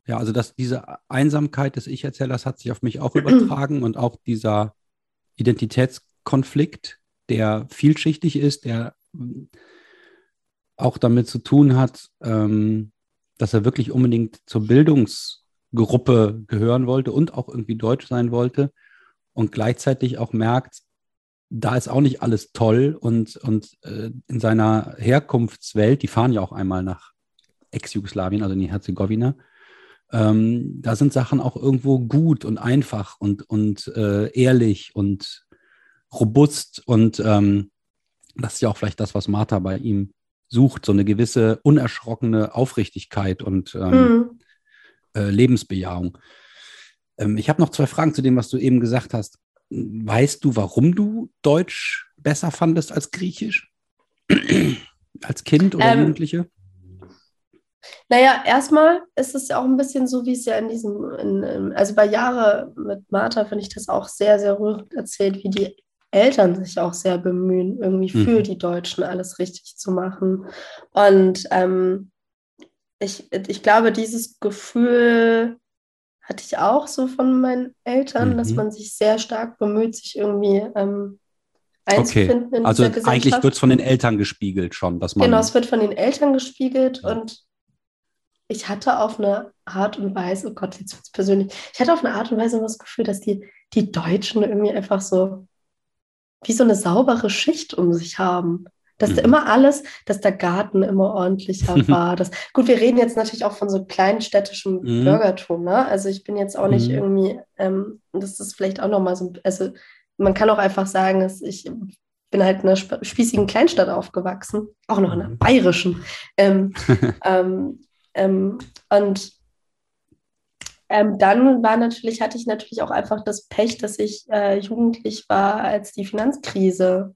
Ja, also dass diese Einsamkeit des Ich-Erzählers hat sich auf mich auch *clears throat* übertragen und auch dieser Identitätskonflikt, der vielschichtig ist, der ähm, auch damit zu tun hat, ähm, dass er wirklich unbedingt zur Bildungsgruppe gehören wollte und auch irgendwie deutsch sein wollte und gleichzeitig auch merkt, da ist auch nicht alles toll und, und äh, in seiner Herkunftswelt, die fahren ja auch einmal nach Ex-Jugoslawien, also in die Herzegowina, ähm, da sind Sachen auch irgendwo gut und einfach und, und äh, ehrlich und robust und ähm, das ist ja auch vielleicht das, was Martha bei ihm sucht, so eine gewisse unerschrockene Aufrichtigkeit und ähm, mhm. äh, Lebensbejahung. Ähm, ich habe noch zwei Fragen zu dem, was du eben gesagt hast weißt du, warum du Deutsch besser fandest als Griechisch? *clears throat* als Kind oder Ähm, Jugendliche? Naja, erstmal ist es ja auch ein bisschen so, wie es ja in diesem, in, in, also bei Jahre mit Martha finde ich das auch sehr, sehr rührend erzählt, wie die Eltern sich auch sehr bemühen, irgendwie für Mhm. die Deutschen alles richtig zu machen. Und ähm, ich, ich glaube, dieses Gefühl hatte ich auch so von meinen Eltern, dass Mhm. man sich sehr stark bemüht, sich irgendwie ähm, Okay, einzufinden in also dieser eigentlich Gesellschaft. wird es von den Eltern gespiegelt schon, dass man. Genau, es wird von den Eltern gespiegelt Ja. und ich hatte auf eine Art und Weise, oh Gott, jetzt wird es persönlich, ich hatte auf eine Art und Weise immer das Gefühl, dass die, die Deutschen irgendwie einfach so wie so eine saubere Schicht um sich haben. Dass da Mhm. immer alles, dass der Garten immer ordentlicher *laughs* war. Dass, gut, wir reden jetzt natürlich auch von so kleinstädtischem Mhm. Bürgertum, ne? Also ich bin jetzt auch nicht Mhm. irgendwie, ähm, das ist vielleicht auch nochmal so, also man kann auch einfach sagen, dass ich bin halt in einer sp- spießigen Kleinstadt aufgewachsen, auch noch in einer Mhm. bayerischen. Ähm, *laughs* ähm, ähm, und ähm, dann war natürlich, hatte ich natürlich auch einfach das Pech, dass ich äh, jugendlich war, als die Finanzkrise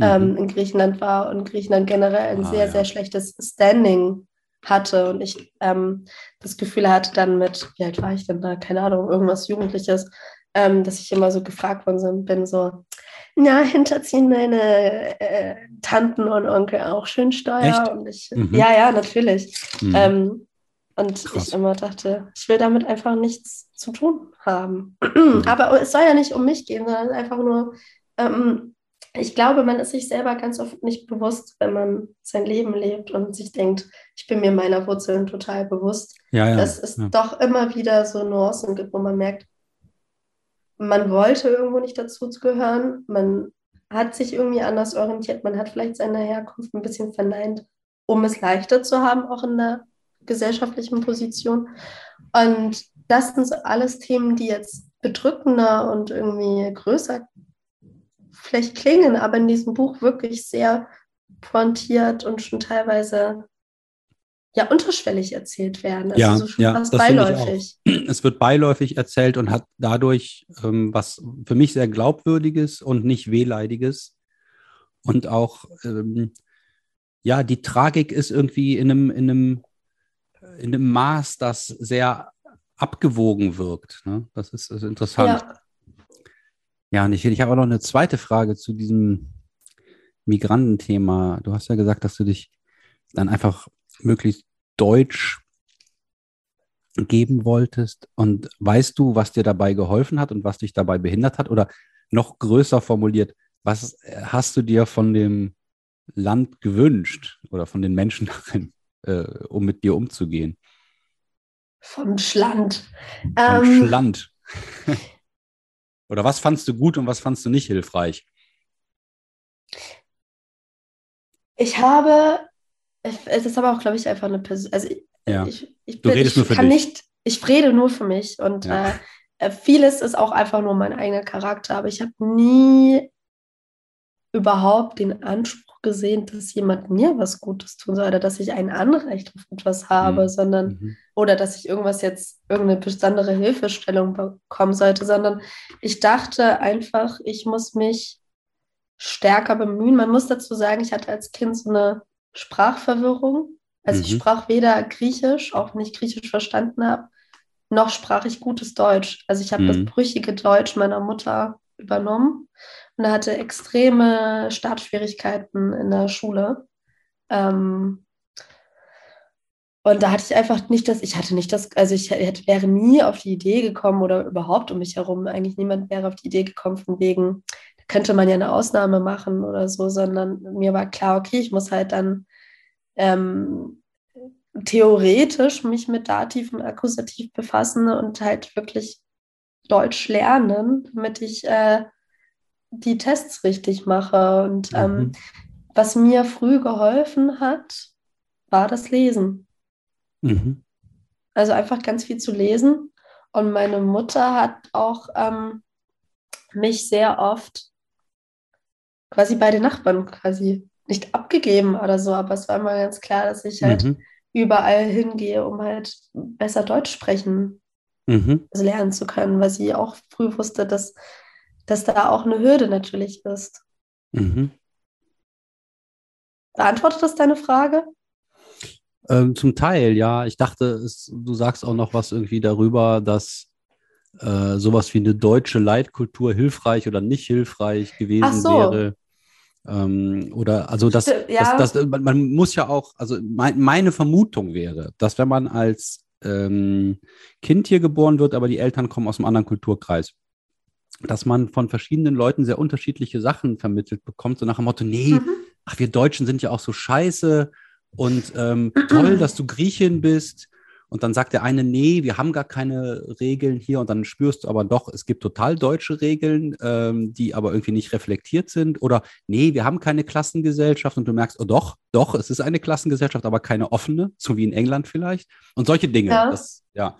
ähm, Mhm. in Griechenland war und Griechenland generell ein Ah, sehr, ja. sehr schlechtes Standing hatte und ich ähm, das Gefühl hatte dann mit, wie alt war ich denn da? Keine Ahnung, irgendwas Jugendliches, ähm, dass ich immer so gefragt worden bin, so, na, hinterziehen deine äh, Tanten und Onkel auch schön Steuer? Echt? Und ich, Mhm. ja, ja, natürlich. Mhm. Ähm, und Krass. ich immer dachte, ich will damit einfach nichts zu tun haben. *clears throat* Mhm. Aber es soll ja nicht um mich gehen, sondern einfach nur, ähm, ich glaube, man ist sich selber ganz oft nicht bewusst, wenn man sein Leben lebt und sich denkt, ich bin mir meiner Wurzeln total bewusst, ja, ja. dass es ja. doch immer wieder so Nuancen gibt, wo man merkt, man wollte irgendwo nicht dazu gehören, man hat sich irgendwie anders orientiert, man hat vielleicht seine Herkunft ein bisschen verneint, um es leichter zu haben, auch in der gesellschaftlichen Position. Und das sind so alles Themen, die jetzt bedrückender und irgendwie größer vielleicht klingen, aber in diesem Buch wirklich sehr pointiert und schon teilweise ja unterschwellig erzählt werden. Also Ja, so schon ja, fast das finde ich beiläufig. *clears throat* es wird beiläufig erzählt und hat dadurch ähm, was für mich sehr glaubwürdiges und nicht wehleidiges. Und auch, ähm, ja, die Tragik ist irgendwie in einem, in einem, in einem Maß, das sehr abgewogen wirkt. Ne? Das ist, das ist interessant. Ja. Ja, und ich, ich habe auch noch eine zweite Frage zu diesem Migrantenthema. Du hast ja gesagt, dass du dich dann einfach möglichst deutsch geben wolltest. Und weißt du, was dir dabei geholfen hat und was dich dabei behindert hat? Oder noch größer formuliert, was hast du dir von dem Land gewünscht oder von den Menschen *laughs* darin, äh, um mit dir umzugehen? Vom Schland. Vom Ähm, Schland. *laughs* oder was fandst du gut und was fandst du nicht hilfreich? Ich habe, es ist aber auch, glaube ich, einfach eine Person. Also ich, Ja. ich, ich, Du bin, redest ich nur für kann dich. nicht, ich rede nur für mich und Ja. äh, äh, vieles ist auch einfach nur mein eigener Charakter, aber ich habe nie überhaupt den Anspruch gesehen, dass jemand mir was Gutes tun soll oder dass ich ein Anrecht auf etwas habe, Mhm. sondern Mhm. oder dass ich irgendwas jetzt, irgendeine besondere Hilfestellung bekommen sollte, sondern ich dachte einfach, ich muss mich stärker bemühen. Man muss dazu sagen, ich hatte als Kind so eine Sprachverwirrung. Also ich Mhm. sprach weder Griechisch, auch wenn ich Griechisch verstanden habe, noch sprach ich gutes Deutsch. Also ich habe das Mhm. brüchige Deutsch meiner Mutter übernommen und hatte extreme Startschwierigkeiten in der Schule. Ähm, und da hatte ich einfach nicht das, ich hatte nicht das, also ich hätte, wäre nie auf die Idee gekommen oder überhaupt um mich herum, eigentlich niemand wäre auf die Idee gekommen, von wegen, da könnte man ja eine Ausnahme machen oder so, sondern mir war klar, okay, ich muss halt dann ähm, theoretisch mich mit Dativ und Akkusativ befassen und halt wirklich Deutsch lernen, damit ich äh, die Tests richtig mache. Und ähm, Mhm. was mir früh geholfen hat, war das Lesen. Mhm. Also einfach ganz viel zu lesen. Und meine Mutter hat auch ähm, mich sehr oft quasi bei den Nachbarn quasi nicht abgegeben oder so, aber es war immer ganz klar, dass ich halt Mhm. überall hingehe, um halt besser Deutsch sprechen Mhm. also lernen zu können, weil sie auch früh wusste, dass dass da auch eine Hürde natürlich ist. Mhm. Beantwortet das deine Frage? Ähm, zum Teil, ja. Ich dachte, es, du sagst auch noch was irgendwie darüber, dass äh, sowas wie eine deutsche Leitkultur hilfreich oder nicht hilfreich gewesen so. wäre. Ähm, oder also das, Ja. das, das man, muss ja auch, also mein, meine Vermutung wäre, dass wenn man als ähm, Kind hier geboren wird, aber die Eltern kommen aus einem anderen Kulturkreis, dass man von verschiedenen Leuten sehr unterschiedliche Sachen vermittelt bekommt, so nach dem Motto, nee, Mhm. ach, wir Deutschen sind ja auch so scheiße und ähm, toll, dass du Griechin bist. Und dann sagt der eine, nee, wir haben gar keine Regeln hier. Und dann spürst du aber doch, es gibt total deutsche Regeln, ähm, die aber irgendwie nicht reflektiert sind. Oder nee, wir haben keine Klassengesellschaft. Und du merkst, oh doch, doch, es ist eine Klassengesellschaft, aber keine offene, so wie in England vielleicht. Und solche Dinge. Ja. Das, ja.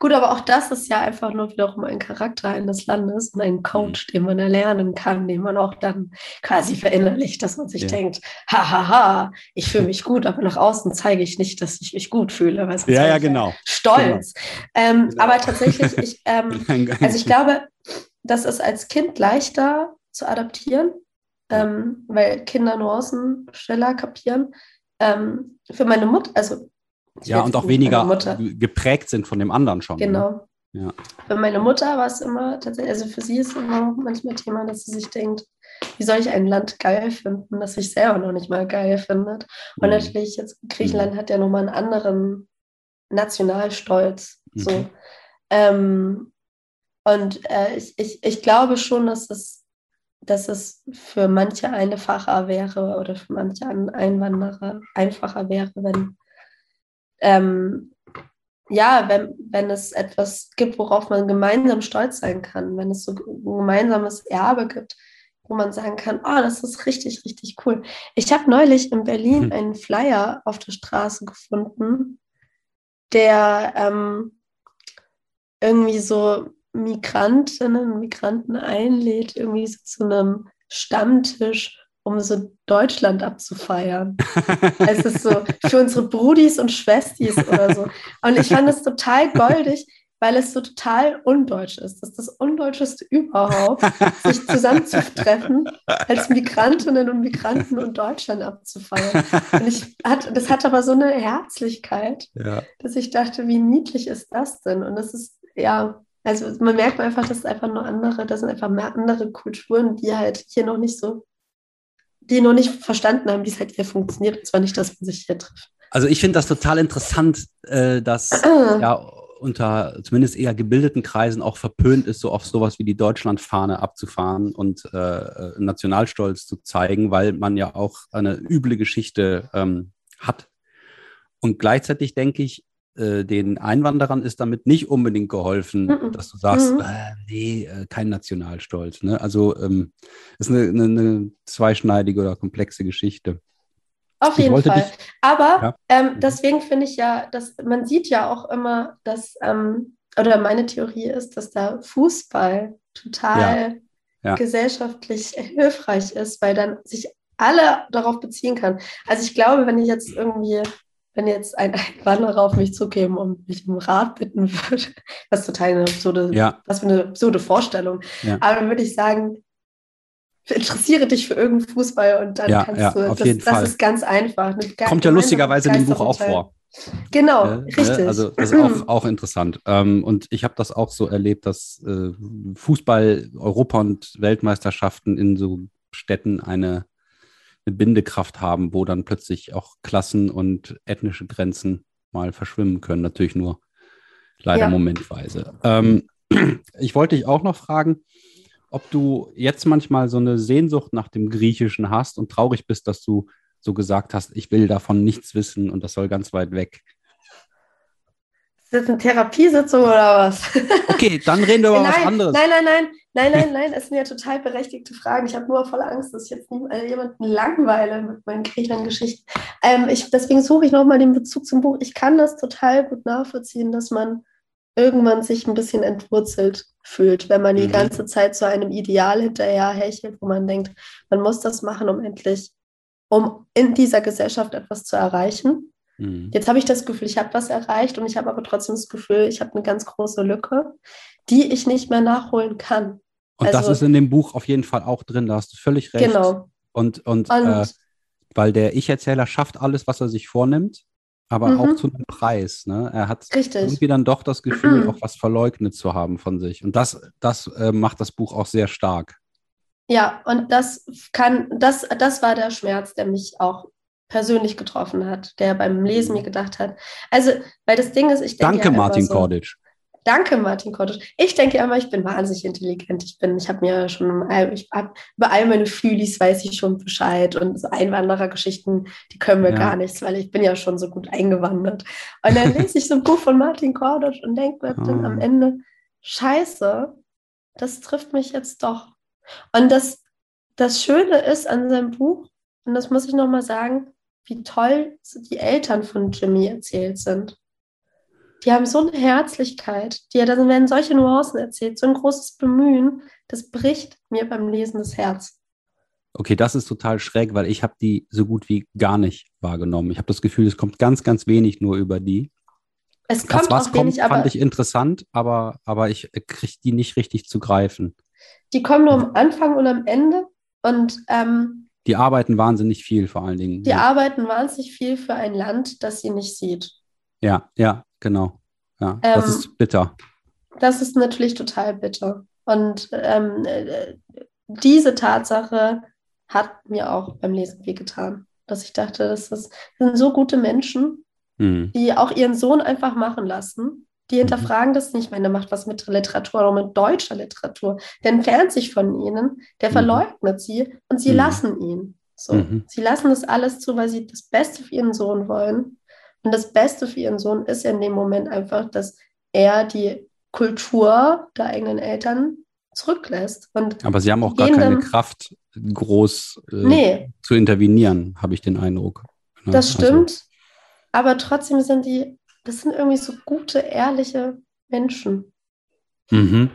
Gut, aber auch das ist ja einfach nur wiederum ein Charakter eines Landes und ein Coach, den man erlernen kann, den man auch dann quasi verinnerlicht, dass man sich Ja. denkt, hahaha, ich fühle mich gut, aber nach außen zeige ich nicht, dass ich mich gut fühle. Weil Ja, ja, genau. Stolz. Ähm, Genau. Aber tatsächlich, ich, *laughs* ähm, also ich glaube, das ist als Kind leichter zu adaptieren, ähm, weil Kinder Nuancen schneller kapieren. Ähm, für meine Mutter, also Ja, und auch weniger geprägt sind von dem anderen schon. Ne? Genau. Ja. Für meine Mutter war es immer tatsächlich, also für sie ist immer manchmal Thema, dass sie sich denkt, wie soll ich ein Land geil finden, das sich selber noch nicht mal geil findet. Und Mhm. natürlich jetzt Griechenland hat ja nochmal einen anderen Nationalstolz. So. Mhm. Ähm, und äh, ich, ich, ich glaube schon, dass es, dass es für manche einfacher wäre oder für manche An- Einwanderer einfacher wäre, wenn ähm, ja, wenn, wenn es etwas gibt, worauf man gemeinsam stolz sein kann, wenn es so ein gemeinsames Erbe gibt, wo man sagen kann, oh, das ist richtig, richtig cool. Ich habe neulich in Berlin Hm. einen Flyer auf der Straße gefunden, der ähm, irgendwie so Migrantinnen und Migranten einlädt, irgendwie so zu einem Stammtisch, um so Deutschland abzufeiern. *laughs* Es ist so für unsere Brudis und Schwestis oder so. Und ich fand es total goldig, weil es so total undeutsch ist. Das ist das Undeutscheste überhaupt, sich zusammenzutreffen, als Migrantinnen und Migranten und Deutschland abzufeiern. Und ich hat, das hat aber so eine Herzlichkeit, ja. dass ich dachte, wie niedlich ist das denn? Und das ist, ja, also man merkt einfach, das ist einfach nur andere, das sind einfach mehr andere Kulturen, die halt hier noch nicht so, die noch nicht verstanden haben, wie es halt hier funktioniert. Und zwar nicht, dass man sich hier trifft. Also ich finde das total interessant, äh, dass Ah, ja unter zumindest eher gebildeten Kreisen auch verpönt ist, so auf sowas wie die Deutschlandfahne abzufahren und äh, äh, Nationalstolz zu zeigen, weil man ja auch eine üble Geschichte ähm, hat. Und gleichzeitig denke ich, äh, den Einwanderern ist damit nicht unbedingt geholfen, Mhm. dass du sagst, Mhm. äh, nee, äh, kein Nationalstolz. Ne? Also ähm, ist eine, eine, eine zweischneidige oder komplexe Geschichte. Auf Ich jeden Fall. dich- Aber Ja. ähm, Mhm. deswegen finde ich ja, dass man sieht ja auch immer, dass, ähm, oder meine Theorie ist, dass da Fußball total Ja. gesellschaftlich hilfreich ist, weil dann sich alle darauf beziehen kann. Also ich glaube, wenn ich jetzt irgendwie, wenn jetzt ein Einwanderer auf mich zukäme und mich um Rat bitten würde, *laughs* was total eine absurde, Ja, was für eine absurde Vorstellung. Ja. Aber dann würde ich sagen, interessiere dich für irgendeinen Fußball und dann Ja, kannst du, auf das, das ist ganz einfach. Kommt ja lustigerweise in dem Buch auch vor. Genau, Ne? richtig. Also das ist *clears throat* auch, auch interessant. Ähm, und ich habe das auch so erlebt, dass äh, Fußball, Europa- und Weltmeisterschaften in so Städten eine, eine Bindekraft haben, wo dann plötzlich auch Klassen und ethnische Grenzen mal verschwimmen können. Natürlich nur leider Ja. momentweise. Ähm, *clears throat* ich wollte dich auch noch fragen, ob du jetzt manchmal so eine Sehnsucht nach dem Griechischen hast und traurig bist, dass du so gesagt hast, ich will davon nichts wissen und das soll ganz weit weg. Ist das eine Therapiesitzung oder was? *laughs* Okay, dann reden wir über was nein, anderes. nein, nein, nein, nein, nein, nein, es sind ja total berechtigte Fragen. Ich habe nur voll Angst, dass ich jetzt äh, jemanden langweile mit meinen Griechenland-Geschichten. Ähm, ich, deswegen suche ich nochmal den Bezug zum Buch. Ich kann das total gut nachvollziehen, dass man irgendwann sich ein bisschen entwurzelt fühlt, wenn man die Mhm. ganze Zeit so einem Ideal hinterher hechelt, wo man denkt, man muss das machen, um endlich, um in dieser Gesellschaft etwas zu erreichen. Mhm. Jetzt habe ich das Gefühl, ich habe was erreicht und ich habe aber trotzdem das Gefühl, ich habe eine ganz große Lücke, die ich nicht mehr nachholen kann. Und das Also- ist in dem Buch auf jeden Fall auch drin, da hast du völlig recht. Genau. Und, und, Und äh, weil der Ich-Erzähler schafft alles, was er sich vornimmt, aber Mhm. auch zu einem Preis. Ne? Er hat richtig. irgendwie dann doch das Gefühl, Mhm. auch was verleugnet zu haben von sich. Und das, das äh, macht das Buch auch sehr stark. Ja, und das kann, das, das war der Schmerz, der mich auch persönlich getroffen hat, der beim Lesen mir gedacht hat. Also, weil das Ding ist, ich denke Danke, ja Martin so, Korditsch. Danke, Martin Kottisch. Ich denke ja immer, ich bin wahnsinnig intelligent. Ich bin, ich habe mir schon, ich hab, über all meine Fühlis weiß ich schon Bescheid und so Einwanderergeschichten, die können mir Ja. gar nichts, weil ich bin ja schon so gut eingewandert. Und dann lese ich so ein Buch von Martin Korditsch und denke mir dann Ah. am Ende, Scheiße, das trifft mich jetzt doch. Und das, das Schöne ist an seinem Buch, und das muss ich nochmal sagen, wie toll die Eltern von Jimmy erzählt sind. Die haben so eine Herzlichkeit, die, da werden solche Nuancen erzählt, so ein großes Bemühen, das bricht mir beim Lesen das Herz. Okay, das ist total schräg, weil ich habe die so gut wie gar nicht wahrgenommen. Ich habe das Gefühl, es kommt ganz, ganz wenig nur über die. Es Das, kommt was auch kommt, wenig, aber fand ich interessant, aber, aber ich kriege die nicht richtig zu greifen. die kommen nur am Anfang und am Ende und ähm, Die arbeiten wahnsinnig viel vor allen Dingen. die Ja. arbeiten wahnsinnig viel für ein Land, das sie nicht sieht. Ja, ja, genau. Ja, das Ähm, ist bitter. Das ist natürlich total bitter. Und ähm, äh, diese Tatsache hat mir auch beim Lesen wehgetan. Dass ich dachte, das, ist, das sind so gute Menschen, Hm. die auch ihren Sohn einfach machen lassen. Die hinterfragen das nicht. Ich meine, der macht was mit Literatur, auch mit deutscher Literatur. Der entfernt sich von ihnen, der Mhm. verleugnet sie und sie Mhm. lassen ihn. So. Mhm. Sie lassen das alles zu, weil sie das Beste für ihren Sohn wollen. Und das Beste für ihren Sohn ist in dem Moment einfach, dass er die Kultur der eigenen Eltern zurücklässt. Und Aber sie haben auch gar keine Kraft, groß äh, nee, zu intervenieren, habe ich den Eindruck. Ne? das Also, stimmt. Aber trotzdem sind die, das sind irgendwie so gute, ehrliche Menschen. Mhm.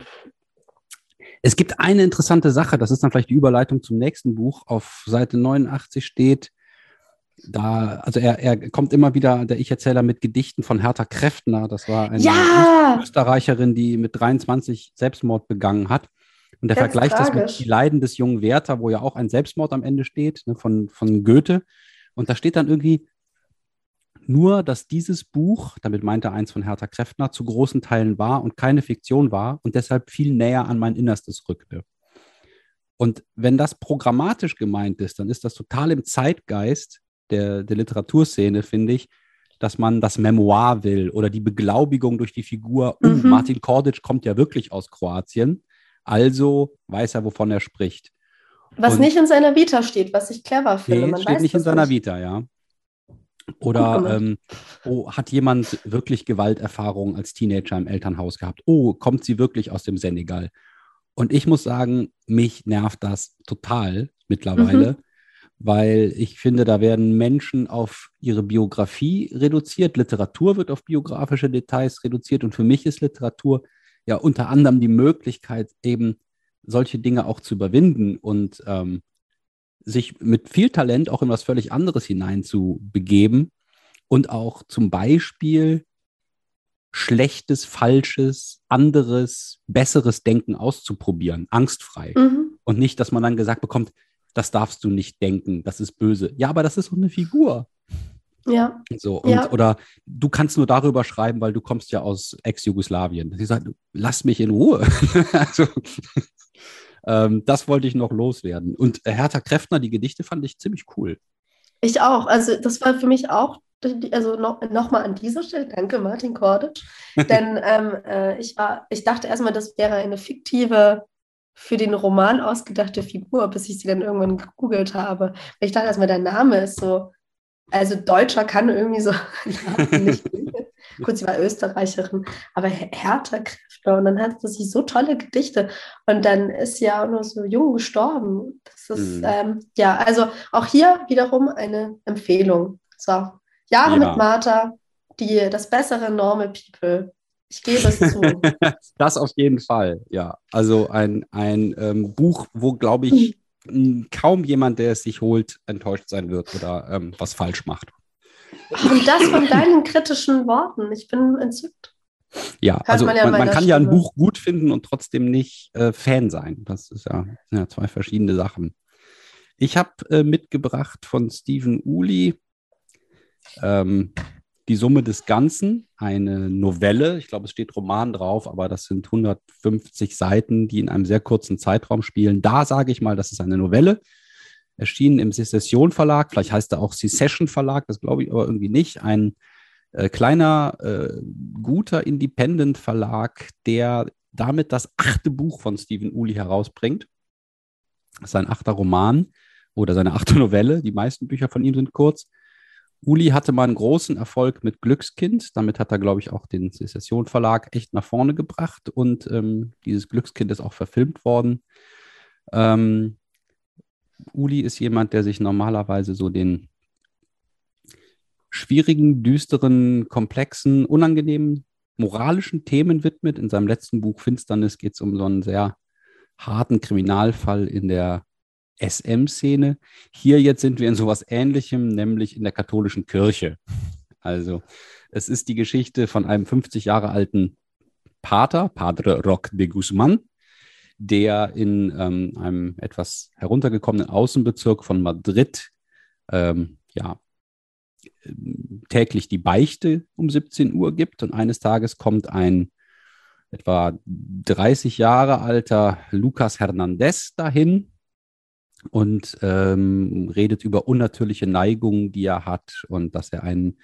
Es gibt eine interessante Sache, das ist dann vielleicht die Überleitung zum nächsten Buch. Auf Seite 89 steht, da, also er, er kommt immer wieder, der Ich-Erzähler, mit Gedichten von Hertha Kräftner. Das war eine Ja! Österreicherin, die mit 23 Selbstmord begangen hat. Und Ganz vergleicht das mit Die Leiden des jungen Werther, wo ja auch ein Selbstmord am Ende steht, ne, von, von Goethe. Und da steht dann irgendwie nur, dass dieses Buch, damit meint er eins von Hertha Kräftner, zu großen Teilen war und keine Fiktion war und deshalb viel näher an mein Innerstes rückte. Und wenn das programmatisch gemeint ist, dann ist das total im Zeitgeist der, der Literaturszene, finde ich, dass man das Memoir will oder die Beglaubigung durch die Figur. Uh, Mhm. Martin Kordic kommt ja wirklich aus Kroatien, also weiß er, wovon er spricht. Was Und- nicht in seiner Vita steht, was ich clever finde. Nee, Man steht weiß nicht in seiner nicht. Vita, ja. Oder ähm, oh, hat jemand wirklich Gewalterfahrung als Teenager im Elternhaus gehabt? Oh, kommt sie wirklich aus dem Senegal? Und ich muss sagen, mich nervt das total mittlerweile, Mhm. weil ich finde, da werden Menschen auf ihre Biografie reduziert, Literatur wird auf biografische Details reduziert und für mich ist Literatur ja unter anderem die Möglichkeit, eben solche Dinge auch zu überwinden und ähm, sich mit viel Talent auch in was völlig anderes hinein zu begeben und auch zum Beispiel schlechtes, falsches, anderes, besseres Denken auszuprobieren, angstfrei. Mhm. Und nicht, dass man dann gesagt bekommt, das darfst du nicht denken, das ist böse. Ja, aber das ist doch eine Figur. Ja, So, und, Ja. Oder du kannst nur darüber schreiben, weil du kommst ja aus Ex-Jugoslawien. Sie sagt, lass mich in Ruhe. *laughs* also, ähm, das wollte ich noch loswerden. Und Hertha Kräftner, die Gedichte fand ich ziemlich cool. ich auch. Also das war für mich auch, also noch, noch mal an dieser Stelle, danke Martin Kordic, *laughs* denn ähm, äh, ich war, ich dachte erstmal, das wäre eine fiktive, für den Roman ausgedachte Figur, bis ich sie dann irgendwann gegoogelt habe. Ich dachte erstmal, der Name ist so, also Deutscher kann irgendwie so *laughs* nicht. Gut, sie war Österreicherin, aber Hertha Kräfte und dann hatte sie so tolle Gedichte und dann ist sie ja auch noch so jung gestorben. Das ist, Mhm. ähm, ja, also auch hier wiederum eine Empfehlung. So, Jahre Ja. mit Martha, die, das bessere Normal People. Ich gebe es zu. *laughs* Das auf jeden Fall, ja. Also ein, ein ähm, Buch, wo, glaube ich, m, kaum jemand, der es sich holt, enttäuscht sein wird oder ähm, was falsch macht. Und das von deinen kritischen Worten. Ich bin entzückt. Ja, Hört also man ja man, man kann ja ein Stimme. Buch gut finden und trotzdem nicht äh, Fan sein. Das ist ja, sind ja zwei verschiedene Sachen. Ich habe äh, mitgebracht von Stephen Uli ähm, Die Summe des Ganzen, eine Novelle. Ich glaube, es steht Roman drauf, aber das sind 150 Seiten, die in einem sehr kurzen Zeitraum spielen. Da sage ich mal, das ist eine Novelle. Erschienen im Secession Verlag, vielleicht heißt er auch Secession Verlag, das glaube ich aber irgendwie nicht. Ein äh, kleiner, äh, guter Independent Verlag, der damit das achte Buch von Stephen Uli herausbringt. Sein achter Roman oder seine achte Novelle. Die meisten Bücher von ihm sind kurz. Uli hatte mal einen großen Erfolg mit Glückskind. Damit hat er, glaube ich, auch den Secession Verlag echt nach vorne gebracht. Und ähm, dieses Glückskind ist auch verfilmt worden. Ähm, Uli ist jemand, der sich normalerweise so den schwierigen, düsteren, komplexen, unangenehmen, moralischen Themen widmet. In seinem letzten Buch Finsternis geht es um so einen sehr harten Kriminalfall in der SM-Szene. Hier jetzt sind wir in sowas Ähnlichem, nämlich in der katholischen Kirche. Also es ist die Geschichte von einem 50 Jahre alten Pater, Padre Roque de Guzman, der in ähm, einem etwas heruntergekommenen Außenbezirk von Madrid ähm, ja, täglich die Beichte um 17 Uhr gibt. Und eines Tages kommt ein etwa 30 Jahre alter Lucas Hernandez dahin und ähm, redet über unnatürliche Neigungen, die er hat und dass er einen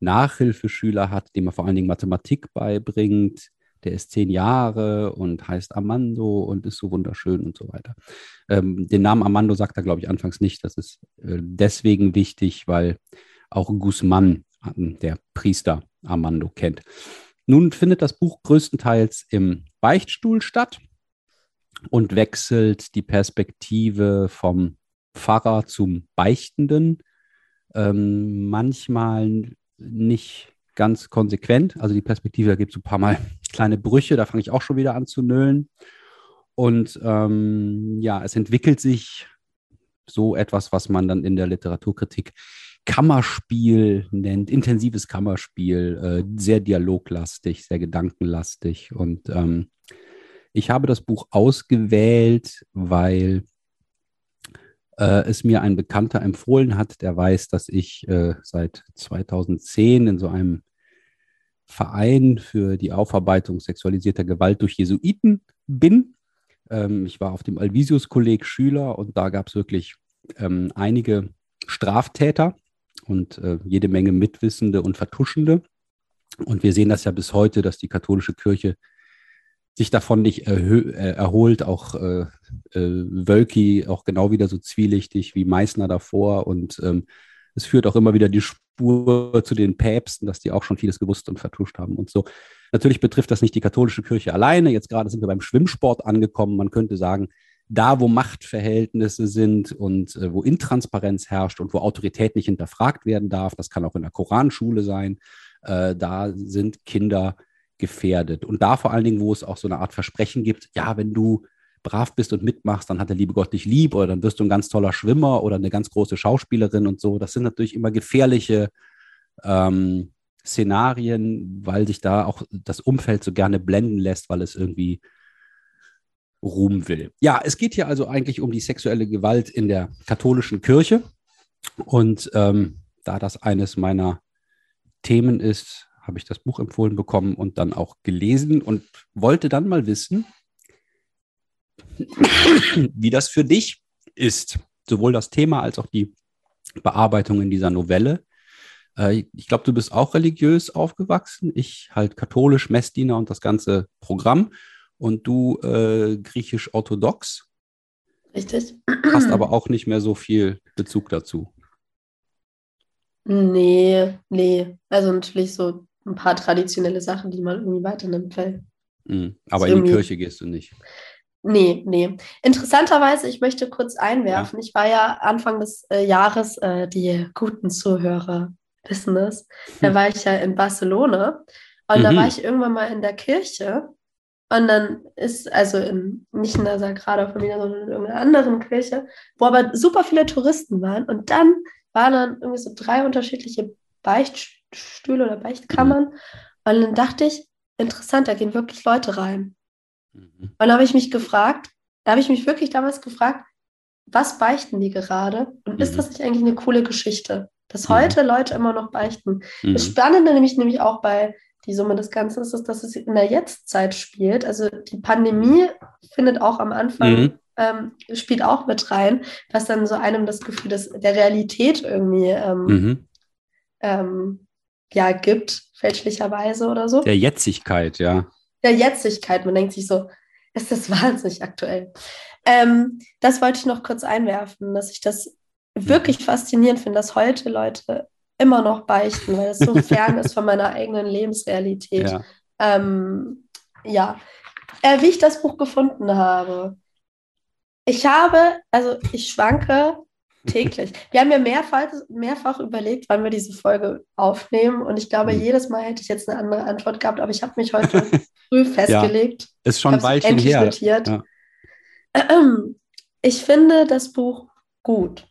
Nachhilfeschüler hat, dem er vor allen Dingen Mathematik beibringt. Der ist zehn Jahre und heißt Armando und ist so wunderschön und so weiter. Ähm, den Namen Armando sagt er, glaube ich, anfangs nicht. Das ist äh, deswegen wichtig, weil auch Guzman, der Priester Armando, kennt. Nun findet das Buch größtenteils im Beichtstuhl statt und wechselt die Perspektive vom Pfarrer zum Beichtenden. Ähm, manchmal nicht ganz konsequent. Also die Perspektive, da gibt es ein paar Mal *laughs* kleine Brüche, da fange ich auch schon wieder an zu nüllen. Und ähm, ja, es entwickelt sich so etwas, was man dann in der Literaturkritik Kammerspiel nennt, intensives Kammerspiel, äh, sehr dialoglastig, sehr gedankenlastig. Und ähm, ich habe das Buch ausgewählt, weil äh, es mir ein Bekannter empfohlen hat, der weiß, dass ich äh, seit 2010 in so einem Verein für die Aufarbeitung sexualisierter Gewalt durch Jesuiten bin. Ähm, ich war auf dem Alvisius-Kolleg Schüler und da gab es wirklich ähm, einige Straftäter und äh, jede Menge Mitwissende und Vertuschende. Und wir sehen das ja bis heute, dass die katholische Kirche sich davon nicht äh, erholt. Auch äh, äh, Wölki auch genau wieder so zwielichtig wie Meißner davor. Und ähm, es führt auch immer wieder die Spur zu den Päpsten, dass die auch schon vieles gewusst und vertuscht haben und so. Natürlich betrifft das nicht die katholische Kirche alleine. Jetzt gerade sind wir beim Schwimmsport angekommen. Man könnte sagen, da, wo Machtverhältnisse sind und äh, wo Intransparenz herrscht und wo Autorität nicht hinterfragt werden darf, das kann auch in der Koranschule sein, äh, da sind Kinder gefährdet. Und da vor allen Dingen, wo es auch so eine Art Versprechen gibt, ja, wenn du brav bist und mitmachst, dann hat der liebe Gott dich lieb oder dann wirst du ein ganz toller Schwimmer oder eine ganz große Schauspielerin und so. Das sind natürlich immer gefährliche ähm, Szenarien, weil sich da auch das Umfeld so gerne blenden lässt, weil es irgendwie Ruhm will. Ja, es geht hier also eigentlich um die sexuelle Gewalt in der katholischen Kirche. Und ähm, da das eines meiner Themen ist, habe ich das Buch empfohlen bekommen und dann auch gelesen und wollte dann mal wissen, wie das für dich ist. Sowohl das Thema als auch die Bearbeitung in dieser Novelle. Äh, ich glaube, du bist auch religiös aufgewachsen. Ich halt katholisch, Messdiener und das ganze Programm und du äh, griechisch-orthodox. Richtig. Hast aber auch nicht mehr so viel Bezug dazu. Nee, nee. Also natürlich so ein paar traditionelle Sachen, die man irgendwie weiternimmt. Weil, Mhm. Aber in die Kirche gehst du nicht. nee, nee. Interessanterweise, ich möchte kurz einwerfen, ich war ja Anfang des äh, Jahres, äh, die guten Zuhörer wissen es, da Hm. war ich ja in Barcelona und da Mhm. war ich irgendwann mal in der Kirche und dann ist, also in, nicht in der Sagrada Familia, sondern in irgendeiner anderen Kirche, wo aber super viele Touristen waren und dann waren dann irgendwie so drei unterschiedliche Beichtstühle oder Beichtkammern und dann dachte ich, interessant, da gehen wirklich Leute rein. Mhm. Und da habe ich mich gefragt, da habe ich mich wirklich damals gefragt, was beichten die gerade? Und ist Mhm. das nicht eigentlich eine coole Geschichte, dass Mhm. heute Leute immer noch beichten? Das Mhm. Spannende nämlich, nämlich auch bei die Summe des Ganzen ist, ist, dass es in der Jetztzeit spielt. Also die Pandemie findet auch am Anfang, Mhm. ähm, spielt auch mit rein, was dann so einem das Gefühl des, der Realität irgendwie ähm, Mhm. ähm, ja, gibt, fälschlicherweise oder so. Der Jetzigkeit, ja. Der Jetzigkeit. Man denkt sich so, ist das wahnsinnig aktuell. Ähm, das wollte ich noch kurz einwerfen, dass ich das wirklich faszinierend finde, dass heute Leute immer noch beichten, weil es so *laughs* fern ist von meiner eigenen Lebensrealität. ja. Ähm, ja, äh, wie ich das Buch gefunden habe. Ich habe, also ich schwanke täglich. Wir haben ja mehrfach, mehrfach überlegt, wann wir diese Folge aufnehmen und ich glaube, Mhm. jedes Mal hätte ich jetzt eine andere Antwort gehabt, aber ich habe mich heute *laughs* früh festgelegt. Ist schon Weilchen her. notiert. Ja. Ich finde das Buch gut.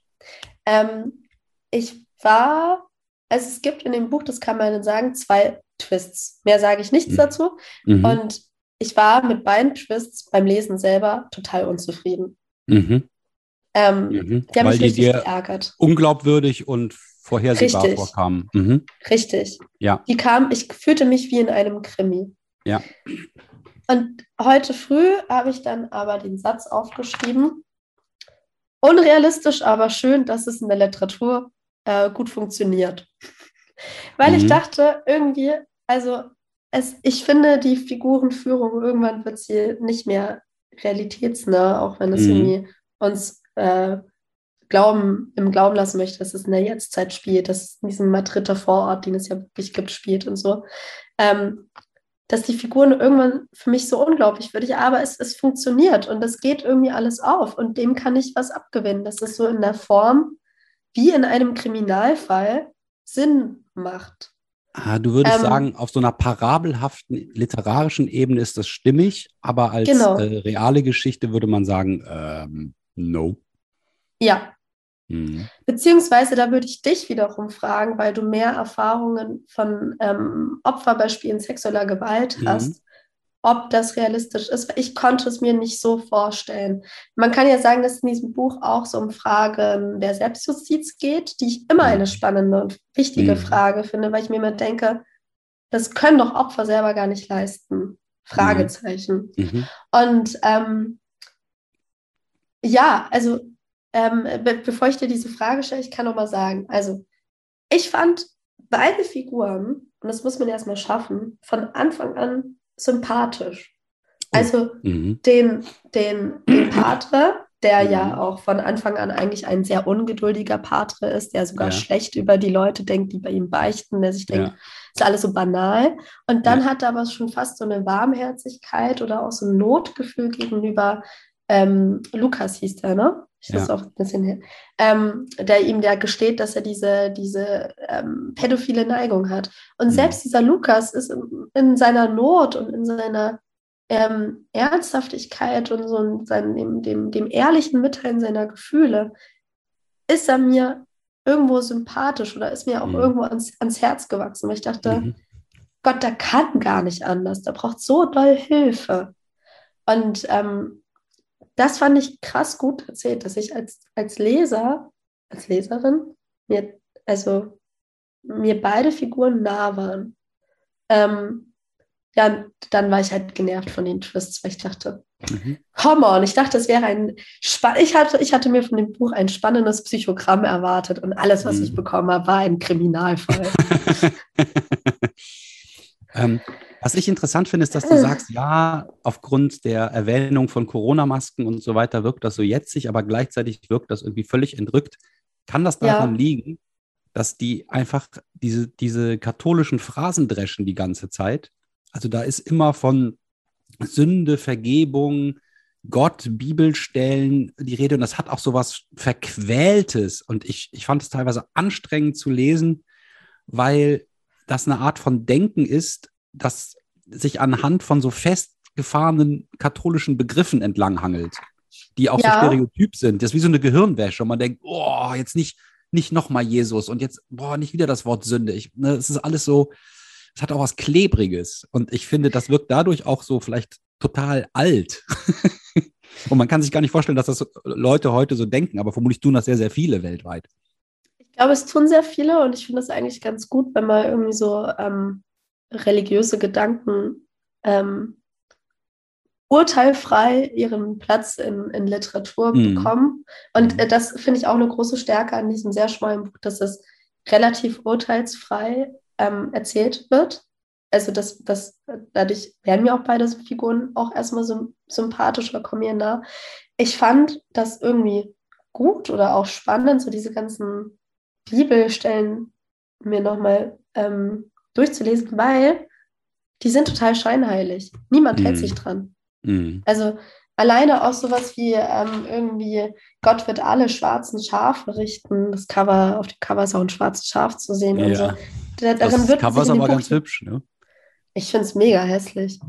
Ähm, ich war, also es gibt in dem Buch, das kann man sagen, zwei Twists. Mehr sage ich nichts Mhm. dazu. Mhm. Und ich war mit beiden Twists beim Lesen selber total unzufrieden. Mhm. Ähm, Mhm. Die haben Weil mich die richtig geärgert. unglaubwürdig und vorhersehbar Richtig. vorkamen. Mhm. Richtig. Ja. Die kam, ich fühlte mich wie in einem Krimi. Ja. Und heute früh habe ich dann aber den Satz aufgeschrieben. Unrealistisch, aber schön, dass es in der Literatur äh, gut funktioniert. *laughs* Weil ich Mhm. dachte, irgendwie, also es, ich finde die Figurenführung, irgendwann wird sie nicht mehr realitätsnah, auch wenn es Mhm. irgendwie uns äh, glauben, im Glauben lassen möchte, dass es in der Jetztzeit spielt, dass es in diesem Madrider Vorort, den es ja wirklich gibt, spielt und so. Ähm, dass die Figuren irgendwann für mich so unglaublich wird, aber es, es funktioniert und es geht irgendwie alles auf und dem kann ich was abgewinnen, dass es so in der Form wie in einem Kriminalfall Sinn macht. Ah, du würdest Ähm, sagen, auf so einer parabelhaften literarischen Ebene ist das stimmig, aber als Genau. äh, reale Geschichte würde man sagen, ähm, no. Ja, Mhm. beziehungsweise da würde ich dich wiederum fragen, weil du mehr Erfahrungen von ähm, Opferbeispielen sexueller Gewalt Mhm. hast, ob das realistisch ist. Ich konnte es mir nicht so vorstellen. Man kann ja sagen, dass in diesem Buch auch so um Fragen der Selbstjustiz geht, die ich immer Mhm. eine spannende und wichtige Mhm. Frage finde, weil ich mir immer denke, das können doch Opfer selber gar nicht leisten. Fragezeichen. Mhm. Und ähm, ja, also ähm, be bevor ich dir diese Frage stelle, ich kann noch mal sagen, also ich fand beide Figuren, und das muss man erstmal schaffen, von Anfang an sympathisch. Oh. Also Mhm. den, den, den *clears throat* Patre, der Mhm. ja auch von Anfang an eigentlich ein sehr ungeduldiger Patre ist, der sogar Ja. schlecht über die Leute denkt, die bei ihm beichten, der sich denkt, Ja. ist alles so banal. Und dann Ja. hat er aber schon fast so eine Warmherzigkeit oder auch so ein Notgefühl gegenüber ähm, Lukas hieß der, ne? Ich Ja. das auch ein bisschen her. Ähm, der ihm ja gesteht, dass er diese, diese ähm, pädophile Neigung hat. Und Mhm. selbst dieser Lukas ist in, in seiner Not und in seiner ähm, Ernsthaftigkeit und so in seinem, dem, dem, dem ehrlichen Mitteilen seiner Gefühle, ist er mir irgendwo sympathisch oder ist mir auch Mhm. irgendwo ans, ans Herz gewachsen, weil ich dachte, Mhm. Gott, der kann gar nicht anders, der braucht so doll Hilfe. Und ähm, das fand ich krass gut erzählt, dass ich als, als Leser, als Leserin, mir, also mir beide Figuren nah waren. Ähm, ja, dann war ich halt genervt von den Twists, weil ich dachte, Mhm. come on, ich dachte, es wäre ein Spa ich hatte, ich hatte mir von dem Buch ein spannendes Psychogramm erwartet und alles, was ich Mhm. bekommen habe, war ein Kriminalfall. *laughs* ähm, was ich interessant finde, ist, dass du sagst, ja, aufgrund der Erwähnung von Corona-Masken und so weiter wirkt das so jetzig, aber gleichzeitig wirkt das irgendwie völlig entrückt. Kann das daran Ja. liegen, dass die einfach diese, diese katholischen Phrasen dreschen die ganze Zeit? Also da ist immer von Sünde, Vergebung, Gott, Bibelstellen die Rede und das hat auch so was Verquältes und ich, ich fand es teilweise anstrengend zu lesen, weil das eine Art von Denken ist, das sich anhand von so festgefahrenen katholischen Begriffen entlanghangelt, die auch Ja. so stereotyp sind. Das ist wie so eine Gehirnwäsche und man denkt, oh, jetzt nicht, nicht nochmal Jesus und jetzt, boah, nicht wieder das Wort Sünde. Ich, ne, es ist alles so, es hat auch was Klebriges. Und ich finde, das wirkt dadurch auch so vielleicht total alt. *laughs* und man kann sich gar nicht vorstellen, dass das Leute heute so denken, aber vermutlich tun das sehr, sehr viele weltweit. Ich glaube, es tun sehr viele und ich finde es eigentlich ganz gut, wenn man irgendwie so ähm, religiöse Gedanken ähm, urteilfrei ihren Platz in, in Literatur mhm. bekommen. Und mhm. äh, das finde ich auch eine große Stärke an diesem sehr schmalen Buch, dass es relativ urteilsfrei ähm, erzählt wird. Also das, das, dadurch werden mir auch beide Figuren auch erstmal so sympathisch oder kommen mir nah. Ich fand das irgendwie gut oder auch spannend, so diese ganzen Bibelstellen mir nochmal ähm, durchzulesen, weil die sind total scheinheilig. Niemand hält mhm. sich dran. Mhm. Also alleine auch sowas wie ähm, irgendwie Gott wird alle schwarzen Schafe richten. Das Cover, auf dem Cover ist auch ein schwarzes Schaf zu sehen. Ja. Und so. Darin das Cover ist aber ganz hübsch, ne? Ich finde es mega hässlich.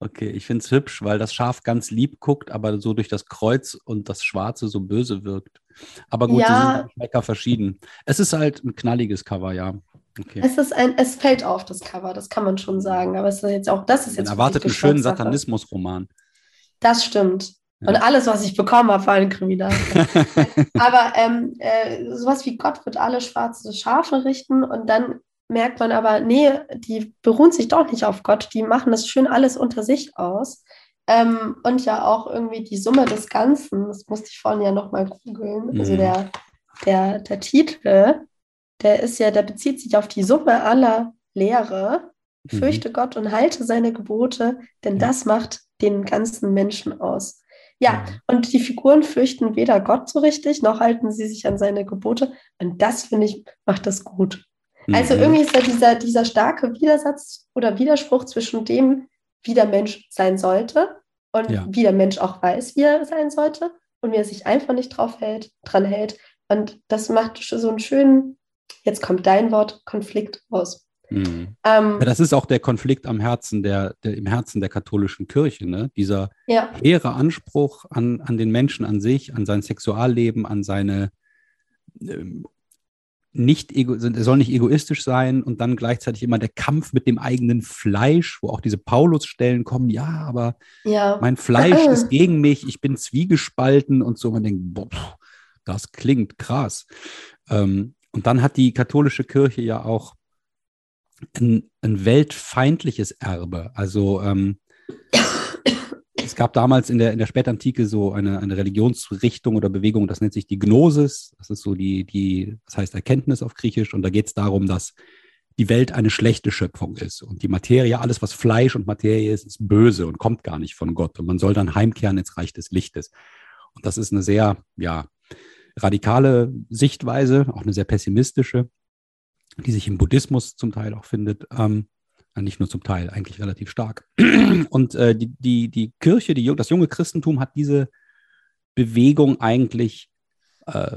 Okay, ich finde es hübsch, weil das Schaf ganz lieb guckt, aber so durch das Kreuz und das Schwarze so böse wirkt. Aber gut, ja. die sind Schmecker verschieden. Es ist halt ein knalliges Cover, ja. Okay. Es ist ein, es fällt auf, das Cover, das kann man schon sagen. Aber es ist jetzt auch, das ist jetzt. Man erwartet einen schönen Satanismus-Roman. Das stimmt. Ja. Und alles, was ich bekommen habe, war ein Kriminal. *laughs* aber ähm, äh, sowas wie Gott wird alle schwarze Schafe richten und dann merkt man aber, nee, die beruhen sich doch nicht auf Gott, die machen das schön alles unter sich aus. Ähm, und ja auch irgendwie die Summe des Ganzen, das musste ich vorhin ja nochmal googeln, also mhm. also der, der, der Titel, der ist ja, der bezieht sich auf die Summe aller Lehre. Mhm. Fürchte Gott und halte seine Gebote, denn ja. das macht den ganzen Menschen aus. Ja, mhm. und die Figuren fürchten weder Gott so richtig, noch halten sie sich an seine Gebote. Und das, finde ich, macht das gut. Also mhm. irgendwie ist da dieser, dieser starke Widersatz oder Widerspruch zwischen dem, wie der Mensch sein sollte und ja. wie der Mensch auch weiß, wie er sein sollte und wie er sich einfach nicht drauf hält, dran hält. Und das macht so einen schönen, jetzt kommt dein Wort, Konflikt aus. Mhm. Ähm, ja, das ist auch der Konflikt am Herzen der, der im Herzen der katholischen Kirche, ne? Dieser ja. hehre Anspruch an, an den Menschen an sich, an sein Sexualleben, an seine ähm, nicht ego, soll nicht egoistisch sein und dann gleichzeitig immer der Kampf mit dem eigenen Fleisch, wo auch diese Paulus-Stellen kommen, ja, aber ja. mein Fleisch *clears throat* ist gegen mich, ich bin zwiegespalten und so. Man denkt, boah, das klingt krass. Ähm, und dann hat die katholische Kirche ja auch ein, ein weltfeindliches Erbe. Also ähm, es gab damals in der, in der Spätantike so eine, eine Religionsrichtung oder Bewegung, das nennt sich die Gnosis. Das ist so die, die, das heißt Erkenntnis auf Griechisch. Und da geht es darum, dass die Welt eine schlechte Schöpfung ist. Und die Materie, alles, was Fleisch und Materie ist, ist böse und kommt gar nicht von Gott. Und man soll dann heimkehren ins Reich des Lichtes. Und das ist eine sehr, ja, radikale Sichtweise, auch eine sehr pessimistische, die sich im Buddhismus zum Teil auch findet. Ähm, nicht nur zum Teil, eigentlich relativ stark. *clears throat* Und äh, die, die, die Kirche, die, das junge Christentum hat diese Bewegung eigentlich äh,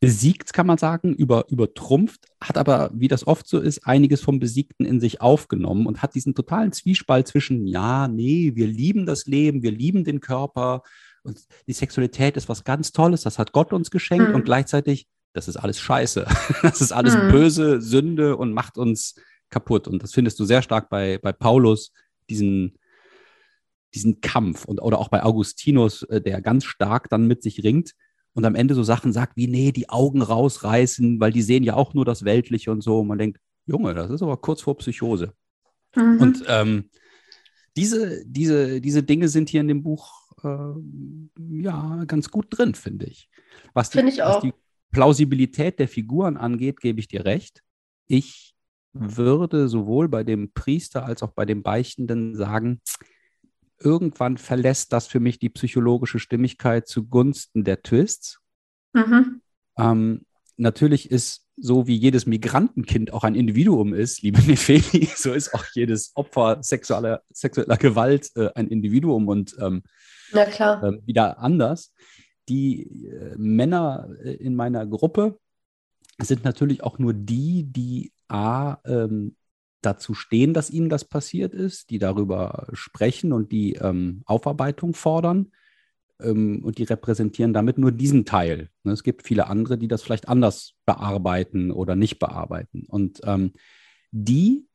besiegt, kann man sagen, über, übertrumpft, hat aber, wie das oft so ist, einiges vom Besiegten in sich aufgenommen und hat diesen totalen Zwiespalt zwischen, ja, nee, wir lieben das Leben, wir lieben den Körper und die Sexualität ist was ganz Tolles, das hat Gott uns geschenkt mhm. und gleichzeitig, das ist alles Scheiße, *laughs* das ist alles mhm. böse, Sünde und macht uns kaputt. Und das findest du sehr stark bei, bei Paulus, diesen, diesen Kampf und oder auch bei Augustinus, äh, der ganz stark dann mit sich ringt und am Ende so Sachen sagt wie, nee, die Augen rausreißen, weil die sehen ja auch nur das Weltliche und so. Und man denkt, Junge, das ist aber kurz vor Psychose. Mhm. Und ähm, diese, diese, diese Dinge sind hier in dem Buch äh, ja ganz gut drin, finde ich. Was die, ich was die Plausibilität der Figuren angeht, gebe ich dir recht. Ich würde sowohl bei dem Priester als auch bei dem Beichtenden sagen, irgendwann verlässt das für mich die psychologische Stimmigkeit zugunsten der Twists. Mhm. Ähm, natürlich ist so wie jedes Migrantenkind auch ein Individuum ist, liebe Nefeli, *laughs* so ist auch jedes Opfer sexueller, sexueller Gewalt äh, ein Individuum und ähm, äh, wieder anders. Die äh, Männer äh, in meiner Gruppe sind natürlich auch nur die, die A, ähm, dazu stehen, dass ihnen das passiert ist, die darüber sprechen und die ähm, Aufarbeitung fordern. Ähm, und die repräsentieren damit nur diesen Teil. Ne, es gibt viele andere, die das vielleicht anders bearbeiten oder nicht bearbeiten. Und ähm, die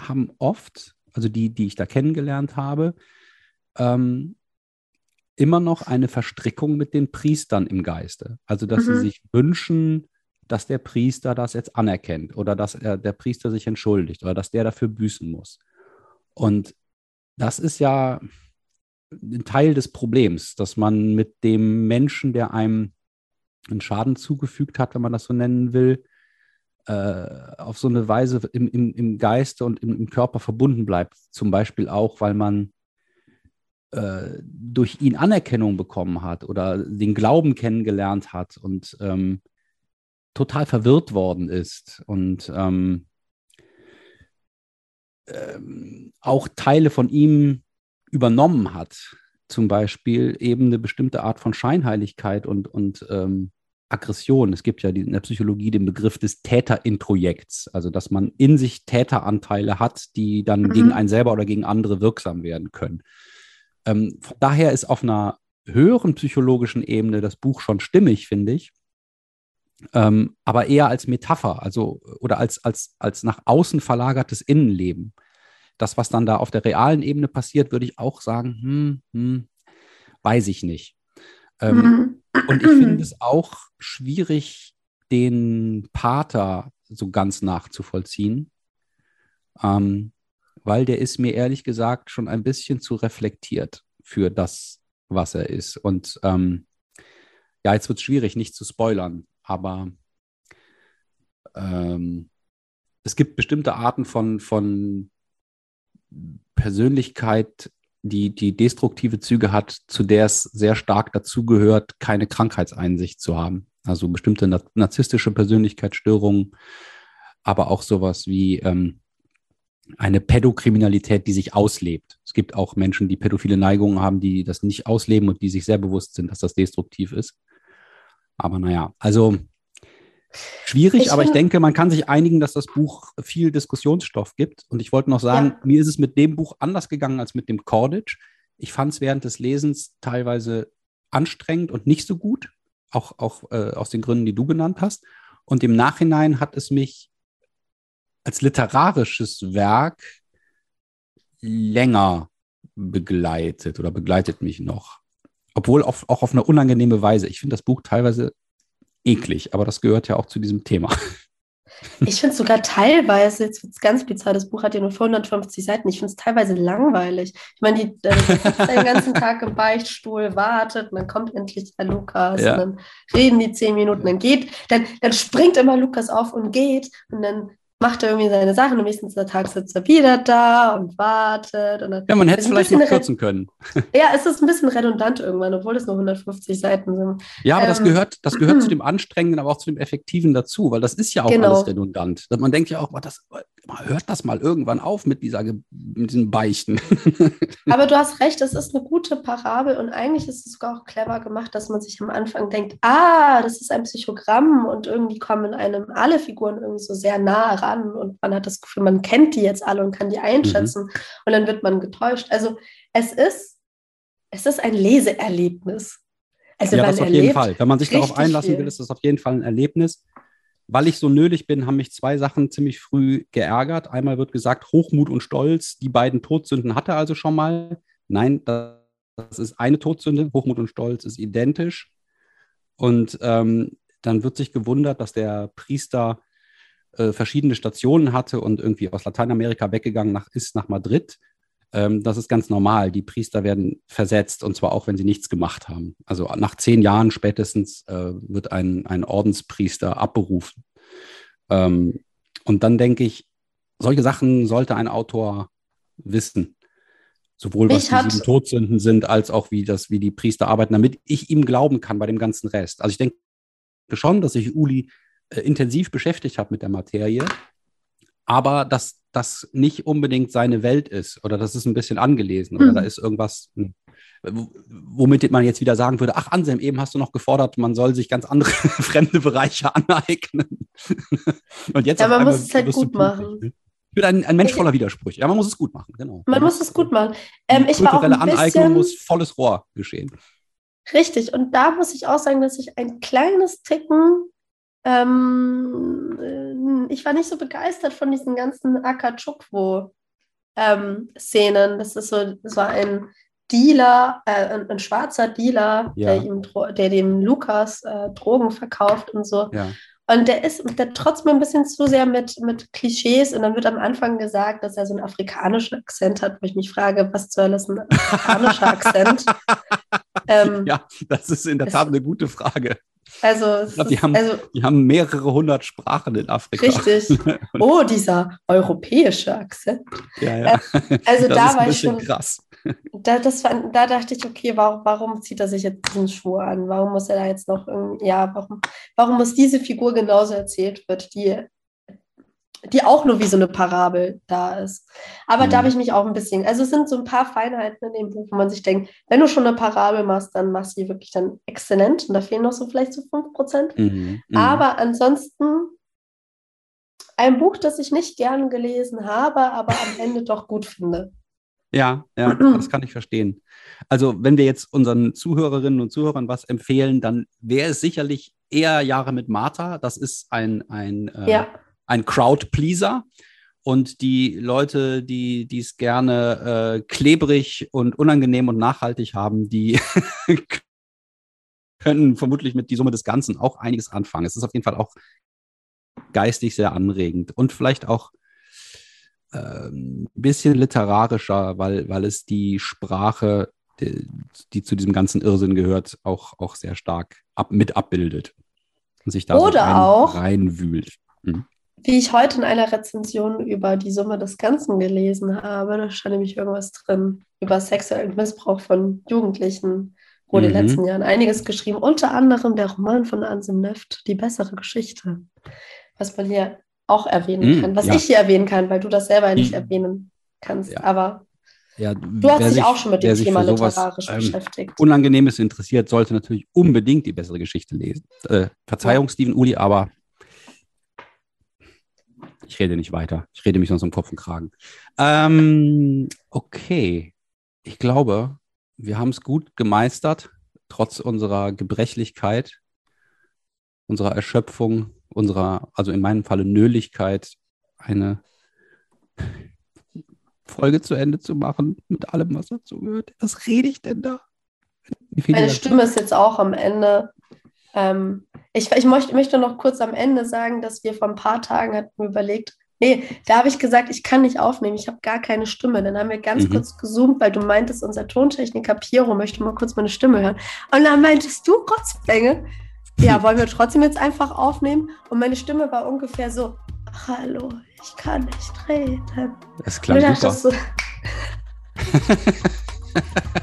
haben oft, also die, die ich da kennengelernt habe, ähm, immer noch eine Verstrickung mit den Priestern im Geiste. Also, dass mhm. sie sich wünschen, dass der Priester das jetzt anerkennt oder dass er, der Priester sich entschuldigt oder dass der dafür büßen muss. Und das ist ja ein Teil des Problems, dass man mit dem Menschen, der einem einen Schaden zugefügt hat, wenn man das so nennen will, äh, auf so eine Weise im, im, im Geiste und im, im, Körper verbunden bleibt. Zum Beispiel auch, weil man äh, durch ihn Anerkennung bekommen hat oder den Glauben kennengelernt hat und ähm, total verwirrt worden ist und ähm, ähm, auch Teile von ihm übernommen hat. Zum Beispiel eben eine bestimmte Art von Scheinheiligkeit und, und ähm, Aggression. Es gibt ja in der Psychologie den Begriff des Täterintrojekts, also dass man in sich Täteranteile hat, die dann mhm. gegen einen selber oder gegen andere wirksam werden können. Ähm, von daher ist auf einer höheren psychologischen Ebene das Buch schon stimmig, finde ich. Ähm, aber eher als Metapher, also oder als, als, als nach außen verlagertes Innenleben. Das, was dann da auf der realen Ebene passiert, würde ich auch sagen, hm, hm, weiß ich nicht. Ähm, mhm. Und ich finde es auch schwierig, den Pater so ganz nachzuvollziehen, ähm, weil der ist mir ehrlich gesagt schon ein bisschen zu reflektiert für das, was er ist. Und ähm, ja, jetzt wird es schwierig, nicht zu spoilern, aber ähm, es gibt bestimmte Arten von, von Persönlichkeit, die, die destruktive Züge hat, zu der es sehr stark dazugehört, keine Krankheitseinsicht zu haben. Also bestimmte narzisstische Persönlichkeitsstörungen, aber auch sowas wie ähm, eine Pädokriminalität, die sich auslebt. Es gibt auch Menschen, die pädophile Neigungen haben, die das nicht ausleben und die sich sehr bewusst sind, dass das destruktiv ist. Aber naja, also Schwierig, ich aber ich denke, man kann sich einigen, dass das Buch viel Diskussionsstoff gibt. Und ich wollte noch sagen, ja. mir ist es mit dem Buch anders gegangen als mit dem Cordage. Ich fand es während des Lesens teilweise anstrengend und nicht so gut, auch, auch äh, aus den Gründen, die du genannt hast. Und im Nachhinein hat es mich als literarisches Werk länger begleitet oder begleitet mich noch. Obwohl auf, auch auf eine unangenehme Weise. Ich finde das Buch teilweise eklig, aber das gehört ja auch zu diesem Thema. *laughs* Ich finde es sogar teilweise, jetzt wird es ganz bizarr, das Buch hat ja nur 450 Seiten, ich finde es teilweise langweilig. Ich meine, die der den ganzen Tag im Beichtstuhl, wartet, dann kommt endlich der Lukas ja. und dann reden die zehn Minuten, dann geht, dann, dann springt immer Lukas auf und geht und dann macht er irgendwie seine Sachen und nächsten Tag sitzt er wieder da und wartet. Und ja, man hätte es vielleicht noch kürzen können. *laughs* Ja, es ist ein bisschen redundant irgendwann, obwohl es nur 150 Seiten sind. Ja, aber ähm, das gehört, das gehört zu *clears throat* dem Anstrengenden, aber auch zu dem Effektiven dazu, weil das ist ja auch genau. alles redundant. Man denkt ja auch, das, hört das mal irgendwann auf mit, dieser, mit diesen Beichten. *laughs* aber du hast recht, es ist eine gute Parabel und eigentlich ist es sogar auch clever gemacht, dass man sich am Anfang denkt, ah, das ist ein Psychogramm und irgendwie kommen einem alle Figuren irgendwie so sehr nah an und man hat das Gefühl, man kennt die jetzt alle und kann die einschätzen mhm. und dann wird man getäuscht. Also es ist, es ist ein Leseerlebnis. Also ja, das auf jeden Fall. Wenn man sich darauf einlassen viel. will, ist das auf jeden Fall ein Erlebnis. Weil ich so nölig bin, haben mich zwei Sachen ziemlich früh geärgert. Einmal wird gesagt, Hochmut und Stolz, die beiden Todsünden hatte er also schon mal. Nein, das ist eine Todsünde. Hochmut und Stolz ist identisch. Und ähm, dann wird sich gewundert, dass der Priester äh, verschiedene Stationen hatte und irgendwie aus Lateinamerika weggegangen nach, ist nach Madrid. Ähm, das ist ganz normal. Die Priester werden versetzt und zwar auch, wenn sie nichts gemacht haben. Also nach zehn Jahren spätestens äh, wird ein, ein Ordenspriester abberufen. Ähm, und dann denke ich, solche Sachen sollte ein Autor wissen. Sowohl was die sieben Todsünden sind, als auch wie das, wie die Priester arbeiten, damit ich ihm glauben kann bei dem ganzen Rest. Also ich denke schon, dass sich Uli äh, intensiv beschäftigt habe mit der Materie, aber dass das nicht unbedingt seine Welt ist oder das ist ein bisschen angelesen oder mhm. da ist irgendwas, hm, womit man jetzt wieder sagen würde, ach Anselm, eben hast du noch gefordert, man soll sich ganz andere *laughs* fremde Bereiche *laughs* aneignen. Und jetzt ja, man muss es halt gut machen. Ne? Ich bin ein, ein Mensch voller Widersprüche. Ja, man muss es gut machen, genau. Man muss es gut machen. Ähm, ich kulturelle war auch ein Aneignung muss volles Rohr geschehen. Richtig. Und da muss ich auch sagen, dass ich ein kleines Ticken ähm, ich war nicht so begeistert von diesen ganzen Akachukwu-Szenen. Ähm, das ist so, war ein Dealer, äh, ein, ein, schwarzer Dealer, ja. der, ihm, der dem Lukas äh, Drogen verkauft und so. Ja. Und der ist, der trotzdem ein bisschen zu sehr mit, mit Klischees und dann wird am Anfang gesagt, dass er so einen afrikanischen Akzent hat, wo ich mich frage, was zur Hölle ist ein afrikanischer Akzent? *laughs* ähm, ja, das ist in der Tat eine gute Frage. Also, ich glaub, die, haben, also, die haben mehrere hundert Sprachen in Afrika. Richtig. *laughs* Oh, dieser europäische Akzent. Ja, ja. Äh, also das da ist war ich schon krass. Da, das war, da dachte ich, okay, warum, warum zieht er sich jetzt diesen Schuh an? Warum muss er da jetzt noch irgendwie, ja, warum, warum muss diese Figur genauso erzählt wird, die, die auch nur wie so eine Parabel da ist? Aber mhm. da habe ich mich auch ein bisschen, also es sind so ein paar Feinheiten in dem Buch, wo man sich denkt, wenn du schon eine Parabel machst, dann machst du sie wirklich dann exzellent und da fehlen noch so vielleicht so 5%. Mhm. Mhm. Aber ansonsten ein Buch, das ich nicht gern gelesen habe, aber am *laughs* Ende doch gut finde. Ja, ja, *clears throat* das kann ich verstehen. Also, wenn wir jetzt unseren Zuhörerinnen und Zuhörern was empfehlen, dann wäre es sicherlich eher Jahre mit Martha. Das ist ein, ein, äh, ja. Ein Crowd-Pleaser. Und die Leute, die es gerne äh, klebrig und unangenehm und nachhaltig haben, die *laughs* können vermutlich mit die Summe des Ganzen auch einiges anfangen. Es ist auf jeden Fall auch geistig sehr anregend und vielleicht auch ein ähm, bisschen literarischer, weil, weil es die Sprache, die, die, zu diesem ganzen Irrsinn gehört, auch, auch sehr stark ab, mit abbildet und sich da Oder so rein, auch, reinwühlt. Hm. Wie ich heute in einer Rezension über die Summe des Ganzen gelesen habe, da stand nämlich irgendwas drin über sexuellen Missbrauch von Jugendlichen. Wurde mhm. in den letzten Jahren einiges geschrieben, unter anderem der Roman von Anselm Neft, Die bessere Geschichte. Was man hier auch erwähnen mm, kann, was ja. ich hier erwähnen kann, weil du das selber nicht mm. erwähnen kannst. Ja. Aber ja, du hast dich sich, auch schon mit dem Thema literarisch ähm, beschäftigt. Unangenehmes interessiert, sollte natürlich unbedingt die bessere Geschichte lesen. Äh, Verzeihung. Steven Uli, aber ich rede nicht weiter. Ich rede mich sonst um Kopf und Kragen. Ähm, okay. Ich glaube, wir haben es gut gemeistert, trotz unserer Gebrechlichkeit, unserer Erschöpfung, unserer, also in meinem Falle Nöligkeit, eine Folge zu Ende zu machen mit allem, was dazu gehört. Was rede ich denn da? Meine Stimme ist jetzt auch am Ende. Ähm, ich ich möchte, möchte noch kurz am Ende sagen, dass wir vor ein paar Tagen hatten überlegt, nee, da habe ich gesagt, ich kann nicht aufnehmen, ich habe gar keine Stimme. Dann haben wir ganz mhm. kurz gezoomt, weil du meintest, unser Tontechniker Piero möchte mal kurz meine Stimme hören. Und dann meintest du, Rotzbänge, ja, wollen wir trotzdem jetzt einfach aufnehmen? Und meine Stimme war ungefähr so, hallo, ich kann nicht reden. Das klang super. So, *laughs* *laughs*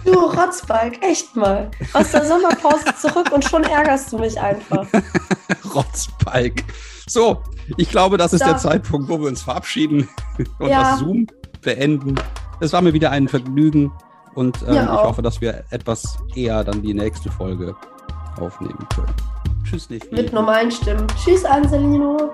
du Rotzbalg, echt mal. Aus der Sommerpause zurück und schon ärgerst du mich einfach. *laughs* Rotzbalg. So, ich glaube, das ist da. der Zeitpunkt, wo wir uns verabschieden *laughs* und ja. das Zoom beenden. Es war mir wieder ein Vergnügen und ähm, ja, ich hoffe, dass wir etwas eher dann die nächste Folge aufnehmen können. Tschüss, Nefi. Mit normalen Stimmen. Tschüss, Anselino.